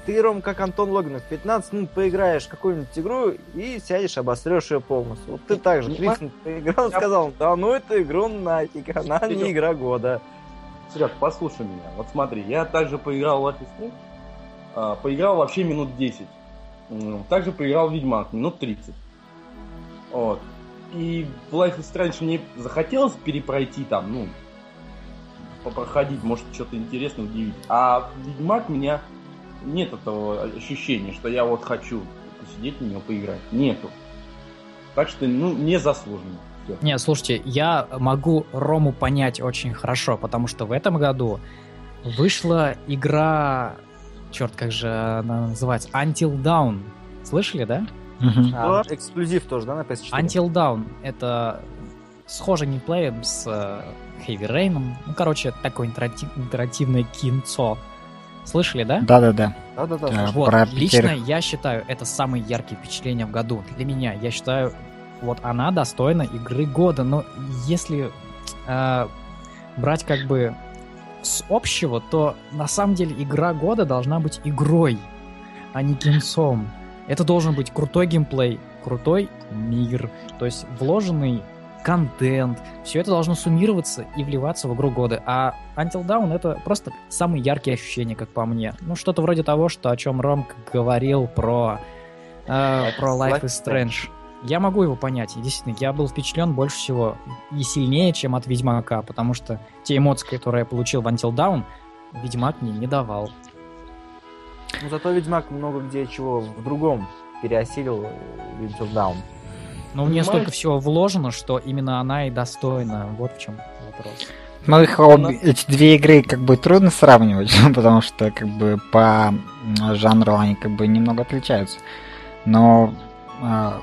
ты, ты, Ром, как Антон Логинов, 15 минут поиграешь в какую-нибудь игру и сядешь, обострешь ее полностью. Вот ты так же 30 минут поиграл сказал, да ну эту игру нафиг, она не игра года. Серег, послушай меня. Вот смотри, я также поиграл в Life is Strange, а, поиграл вообще минут 10. М, Также поиграл в Ведьмак минут 30. Вот. И в Life is Strange мне захотелось перепройти там, ну, попроходить, может, что-то интересное удивить. А Ведьмак меня нет этого ощущения, что я вот хочу посидеть в него поиграть. Нету. Так что, ну, незаслуженно. Всё. Не, слушайте, я могу Рому понять очень хорошо, потому что в этом году вышла игра, черт, как же она называется, Until Dawn. Слышали, да? А, эксклюзив тоже, да, на PS4? Until Dawn — это схожий геймплеем с э, Heavy Rain. Ну, короче, такое интерати- интерактивное кинцо. Слышали, да? Да-да-да. Да-да-да. Да. слушай. Вот, про лично пятерых. я считаю, это самые яркие впечатления в году. Для меня, я считаю, вот она достойна игры года. Но если э, брать как бы с общего, то на самом деле игра года должна быть игрой, а не кинцом. Это должен быть крутой геймплей, крутой мир, то есть вложенный контент. Все это должно суммироваться и вливаться в игру года. А Until Dawn это просто самые яркие ощущения, как по мне. Ну, что-то вроде того, что о чем Ром говорил про, э, про Life is Strange. Я могу его понять. Действительно, я был впечатлен больше всего и сильнее, чем от Ведьмака, потому что те эмоции, которые я получил в Until Dawn, Ведьмак мне не давал. Ну, зато Ведьмак много где чего в другом переосилил э, Until Dawn. Но в нее столько всего вложено, что именно она и достойна. Вот в чем вопрос. Ну, их обе- эти две игры как бы трудно сравнивать, потому что как бы по жанру они как бы немного отличаются. Но а,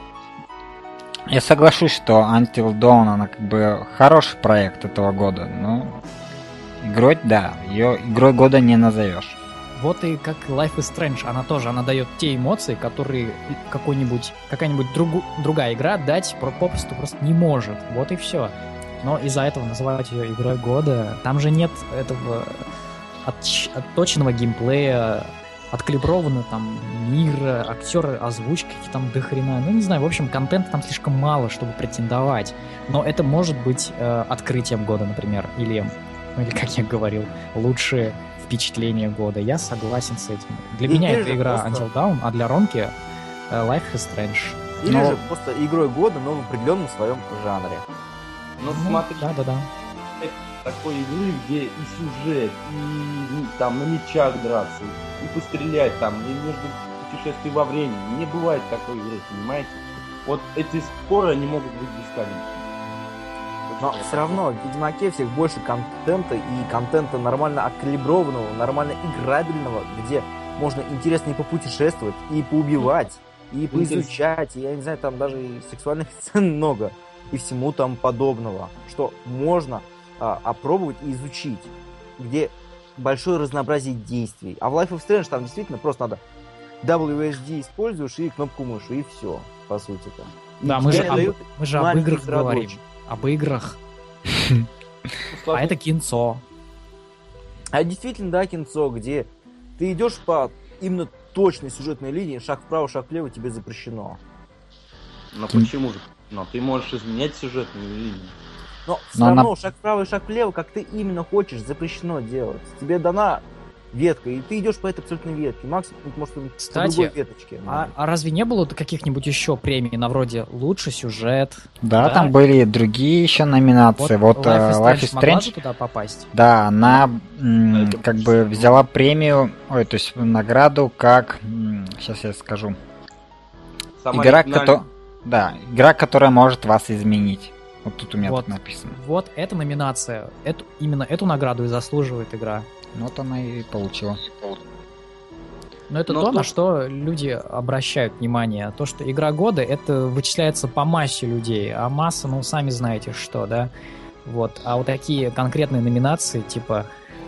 я соглашусь, что Until Dawn, она как бы хороший проект этого года. Ну, игрой, да, ее игрой года не назовешь. Вот и как Life is Strange, она тоже, она дает те эмоции, которые какой-нибудь, какая-нибудь другу- другая игра дать про- попросту просто не может. Вот и все. Но из-за этого называть ее игрой года, там же нет этого отч- отточенного геймплея, откалиброванного там мира, актеры, озвучки там до хрена. Ну, не знаю, в общем, контента там слишком мало, чтобы претендовать. Но это может быть э, открытием года, например, или, ну, или, как я говорил, лучшее впечатление года. Я согласен с этим. Для И меня ты это игра просто- Until Dawn, а для Ромки э, Life is Strange. Или Но- же просто игрой года, но в определенном своем жанре. Ну, Ну, смотри, Да-да-да. такой игры, где и сюжет, и ну, там на мечах драться, и пострелять там, и между путешествий во времени. Не бывает такой игры, понимаете? Вот эти споры, они могут быть бесконечны. Но все равно в Ведьмаке всех больше контента и контента нормально откалиброванного, нормально играбельного, где можно интересно и попутешествовать, и поубивать, и поизучать, и, я не знаю, там даже и сексуальных сцен много, и всему там подобного, что можно а, опробовать и изучить, где большое разнообразие действий. А в Life of Strange там действительно просто надо WSD используешь и кнопку мыши, и все, по сути-то. Да, мы же, об, дают мы же об играх говорим. Об играх. А это кинцо. А действительно, да, кинцо, где ты идешь по именно точной сюжетной линии, шаг вправо, шаг влево тебе запрещено. Но почему же? Но ты можешь изменять сюжетную линию. Но все Но она- равно шаг вправо и шаг влево, как ты именно хочешь, запрещено делать. Тебе дана ветка, и ты идешь по этой абсолютной ветке. Максимум, может, по Кстати, другой веточке. А, а разве не было каких-нибудь еще премий на вроде лучший сюжет? Да, Да. там были другие еще номинации. Вот, э, Life is Strange, же туда попасть? да, она м, Это как бы взяла премию, ой, то есть награду как, сейчас я скажу, Сама игра, кото- да, игра, которая может вас изменить. Вот тут у меня Вот. тут написано. Вот эта номинация, эту, именно эту награду и заслуживает игра. Ну, Вот она и получила. Но это Но то, тут- на что люди обращают внимание. То, что игра года, это вычисляется по массе людей, а масса, ну, сами знаете что, да? Вот. А вот такие конкретные номинации, типа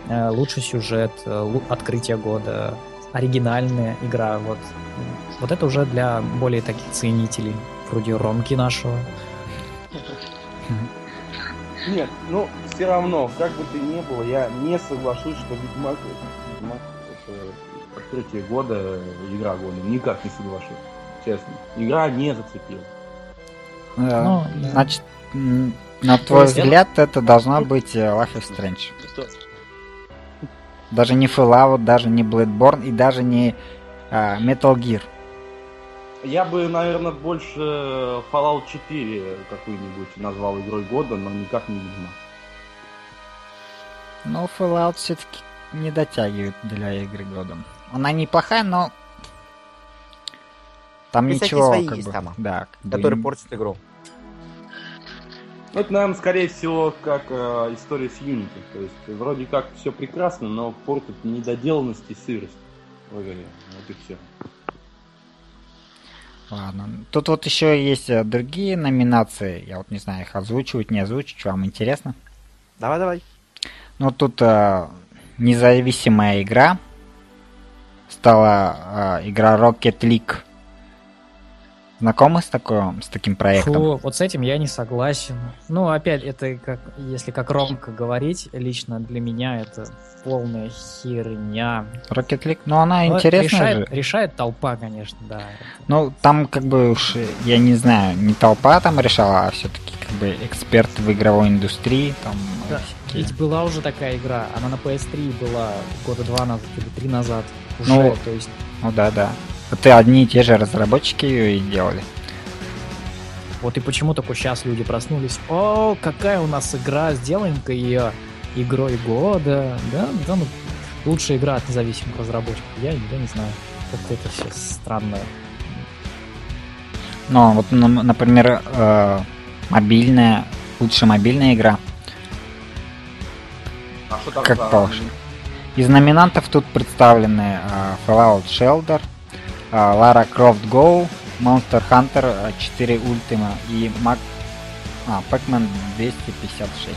э, лучший сюжет, э, открытие года, оригинальная игра, вот. Вот это уже для более таких ценителей, вроде Ромки нашего. Нет, ну, все равно, как бы ты ни было, я не соглашусь, что Ведьмак, Ведьмак это открытие года, игра года. Никак не соглашусь, честно. Игра не зацепила. Э, Ну, да. Значит, м, на твой взгляд, это должна быть э, Life is Strange. Даже не Fallout, даже не Bloodborne и даже не а, Metal Gear. Я бы, наверное, больше Fallout 4 какую-нибудь назвал игрой года, но никак не Ведьмак. Но Fallout все-таки не дотягивает для игры года. Она неплохая, но там И ничего, свои как есть бы, там, да, бы, который м, портит игру. Ну, Это, наверное, скорее всего, как э, история с Unity. То есть, вроде как все прекрасно, но портит недоделанность и сырость в игре. Вот и все. Ладно. Тут вот еще есть э, другие номинации. Я вот не знаю, их озвучивать, не озвучить, вам интересно. Давай, давай. Ну, тут э, независимая игра стала э, игра Rocket League. Знакомы с, такой, с таким проектом? Фу, вот с этим я не согласен. Ну, опять, это как, если как Ромка говорить, лично для меня это полная херня. Rocket League? Ну, она Ну, интересная решает, же. решает толпа, конечно, да. Ну, там как бы уж, я не знаю, не толпа там решала, а все-таки как бы эксперт в игровой индустрии. Там Да, всякие- Ведь была уже такая игра, она на PS3 была года два назад или три назад. Уже, Ну, то есть, Ну да, да. Это одни и те же разработчики ее и делали. вот и почему только сейчас люди проснулись. О, какая у нас игра, сделаем-ка ее игрой года. Да, да, ну, лучшая игра от независимых разработчиков. Я, я не знаю, как это все странно. Ну, вот, нам- например, э, мобильная, лучшая мобильная игра. А что там Как за- положено. Из номинантов тут представлены э, Fallout Shelter, э, Lara Croft Go, Monster Hunter э, 4 Ultima и Mac... а, Pac-Man 256.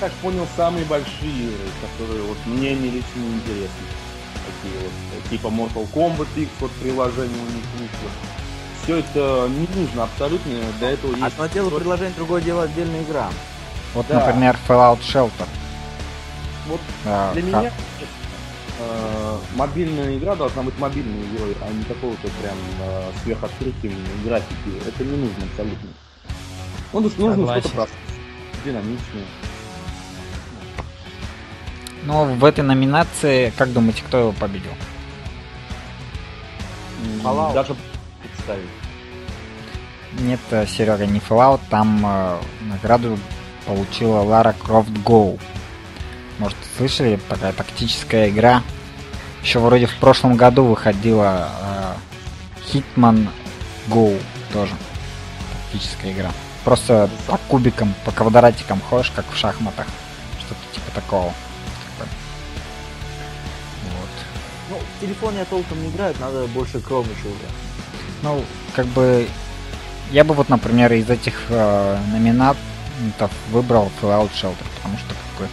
как понял, самые большие игры, которые вот мне не лично интересны. Такие вот, типа Mortal Kombat X, вот приложение у них вышло. Все это не нужно абсолютно, для этого есть... Одно дело предложение, другое дело отдельная игра. Вот, Да. например, Fallout Shelter. Вот Э, Для меня э, мобильная игра должна быть мобильной игрой, а не какого-то прям э, сверхоткрытия графики. Это не нужно абсолютно. Ну, нужно нужно Согласен. что-то простое, динамичное. Ну, в этой номинации, как думаете, кто его победил? Fallout. Даже представить. Нет, э, Серега, не Fallout, там э, награду получила Lara Croft Go. Может, слышали, такая тактическая игра. Еще вроде в прошлом году выходила Hitman Go тоже. Тактическая игра. Просто по кубикам, по квадратикам ходишь, как в шахматах. Что-то типа такого. Бы. Вот. Ну, в телефоне я толком не играю, надо больше кромыча уже. Ну, как бы, я бы вот, например, из этих э, номинатов выбрал Fallout Shelter, потому что бы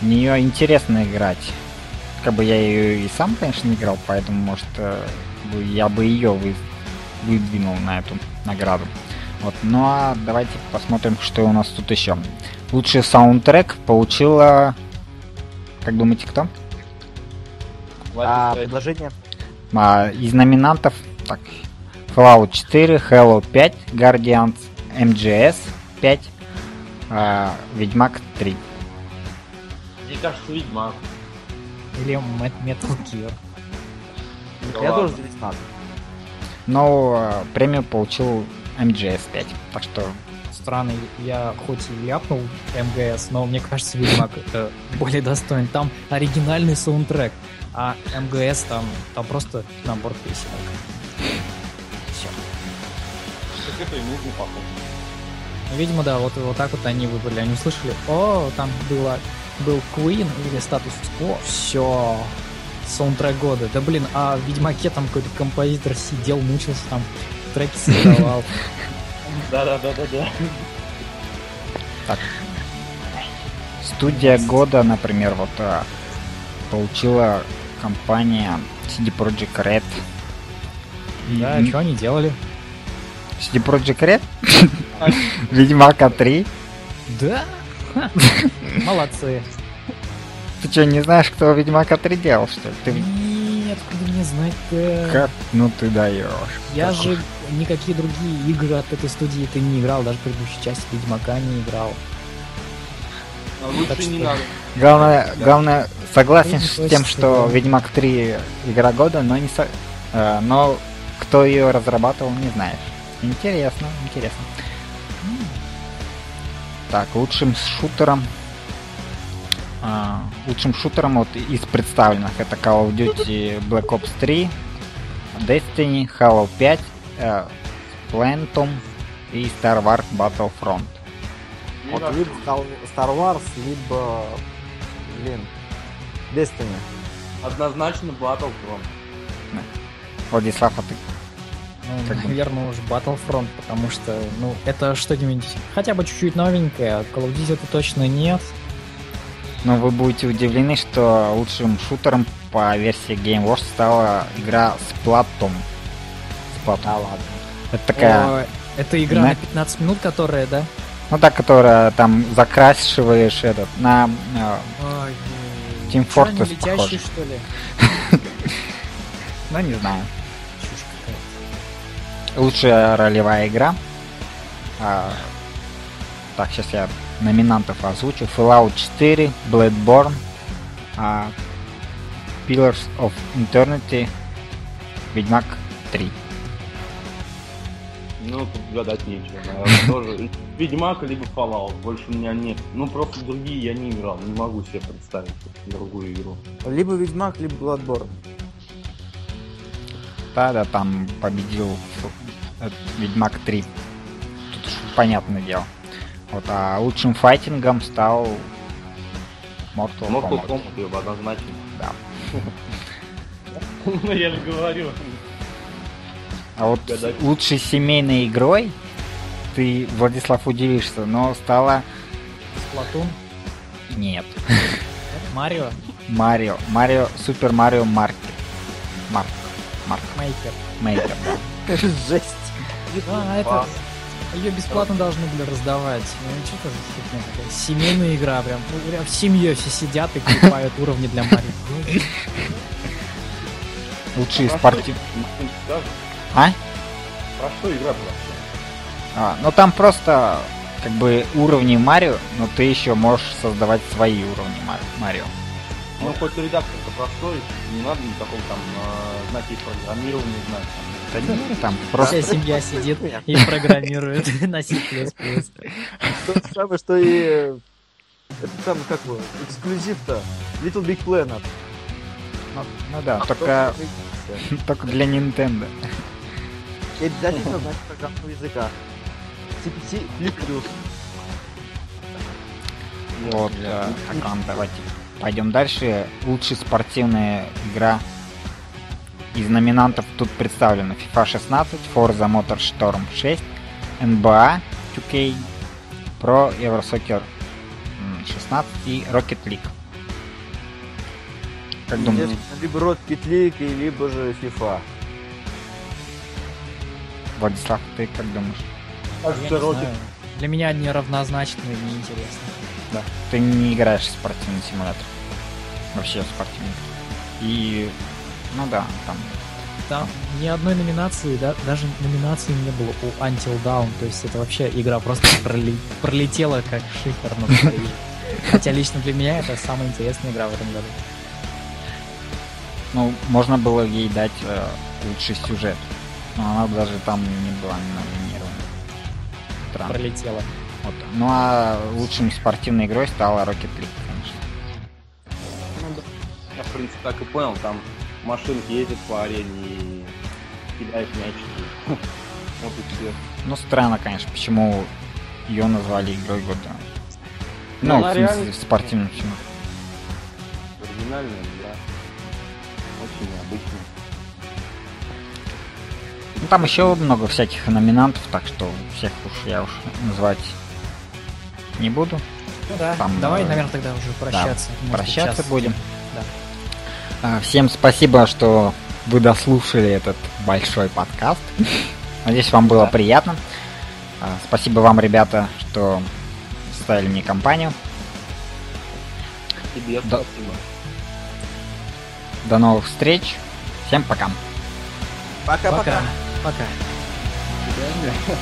в нее интересно играть. Как бы я ее и сам, конечно, не играл, поэтому, может, э, я бы ее вы, выдвинул на эту награду. Вот, ну а давайте посмотрим, что у нас тут еще. Лучший саундтрек получила, как думаете, кто? А, предложение? А, из номинантов так, Fallout 4, Halo 5, Guardians, MGS 5, а, Ведьмак 3. Мне кажется, Ведьмак. Или Metal Gear. Да я тоже здесь надо. Но а, премию получил MGS 5. Так что Странно, я хоть и ляпнул МГС, но мне кажется, Ведьмак это более достоин. Там оригинальный саундтрек, а МГС там, там просто набор песенок. Все. Так это и нужно, походу. Ну, видимо, да, вот, вот так вот они выбрали. Они услышали, о, там было, был Queen или статус О, все, саундтрек года. Да блин, а в Ведьмаке там какой-то композитор сидел, мучился там, треки создавал. Да-да-да-да-да. студия года, например, вот а, получила компания CD Projekt Red. И- Да, м, что они делали? CD Projekt Red? Ведьмака 3. Да? Молодцы. Ты что, не знаешь, кто Ведьмака 3 делал, что ли? Ты Нет, откуда мне знать-то? как? Ну ты даешь. Я же никакие другие игры от этой студии ты не играл, даже предыдущую часть Ведьмака не играл. А лучше Так не что- надо. Главное, главное, согласен с тем, что да. Ведьмак 3 игра года, но не со... э, но кто ее разрабатывал, не знаешь. Интересно, интересно. Так, лучшим шутером. А, лучшим шутером вот из представленных это Call of Duty Black Ops 3, Destiny, Halo 5, э, Plantum и Star Wars Battlefront. Вот либо Star- Wars, либо, блин, Destiny. Однозначно Battlefront. Владислав, а ты Ну, Как бы. наверное, уж Battlefront, потому что, ну, это что-нибудь хотя бы чуть-чуть новенькое, а Call of Duty это точно нет. Но вы будете удивлены, что лучшим шутером по версии Game Wars стала игра Splatoon. Splatoon. Да ладно. Это такая, О, это игра На- на 15 минут, которая, да? ну та, которая там закрашиваешь этот, на э, Ой, Team чё они Fortress летящие, что ли? Ну, не знаю. Лучшая ролевая игра. А, так, сейчас я номинантов озвучу. Fallout 4, Bloodborne, а, Pillars of Eternity, Ведьмак 3. Ну, тут гадать нечего. Наверное, тоже Ведьмак либо Fallout. Больше у меня нет. Ну, просто другие я не играл. Не могу себе представить другую игру. Либо Ведьмак, либо Bloodborne. Да, да, там победил этот Ведьмак 3. Тут уж понятное дело. Вот, а лучшим файтингом стал Mortal Mortal Kombat. Kombat ее однозначно. Да. Ну, я же говорю. А вот лучшей семейной игрой ты, Владислав, удивишься, но стала... Сплатун, Нет. Марио, Марио. Марио, Супер Марио Маркет. Марк. Марк. Мейкер. Мейкер, да. Жесть. А, это... Ее бесплатно должны были раздавать. Ну, что это за фигня такая? Семейная игра прям. Ну, прям в семье все сидят и клепают уровни для Марио. Лучшие Про спортив... что- никто не скажет. А? Про что игра была? а? Ну там просто как бы уровни Марио, но ты еще можешь создавать свои уровни Мари- Марио. Ну, хоть редактор-то простой, не надо никакого там э, знаки программирования знать. Да нет, там Вся просто... семья сидит и программирует на C++. То же самое, что и... Это там, как его, эксклюзив-то. Little Big Planet. Ну, ну да, только, только для Nintendo. И обязательно знать программного языка. C++ плюс. Вот, э, так, ладно, давайте пойдем дальше. Лучшая спортивная игра из номинантов тут представлена FIFA 16, Forza Motorstorm 6, NBA 2K, Pro Eurosoccer м, 16 и Rocket League. Как думаете? Естественно, Либо Rocket League, либо же FIFA. Владислав, ты как думаешь? Я не знаю. Для меня они неравнозначны и неинтересны. Да. Ты не играешь в спортивный симулятор. Вообще в спортивный. И, ну да, там Там ни одной номинации, да, даже номинации не было у Until Dawn. То есть это вообще игра просто проле- пролетела как шифр на столе. Хотя лично для меня это самая интересная игра в этом году. Ну, можно было ей дать э, лучший сюжет. Но она даже там не была номинирована. Странно. Пролетела. Вот. Ну а лучшим спортивной игрой стала Rocket League, конечно. Ну да. Я, в принципе, так и понял, там машинки ездят по арене и кидают мячики. Вот и все. Ну странно, конечно, почему ее назвали игрой года. Ну, Ну, в смысле, в спортивном. Оригинальная игра. Очень необычная. Ну там еще много всяких номинантов, так что всех уж я уж называть не буду. Ну да, Там, давай, э, наверное, тогда уже прощаться. Может, Прощаться час. будем. А, Всем спасибо, что вы дослушали этот большой подкаст. Надеюсь, вам было Да. приятно. А, Спасибо вам, ребята, что ставили мне компанию. Тебе Да. спасибо. До новых встреч. Всем пока. Пока-пока. Пока. Пока. До свидания.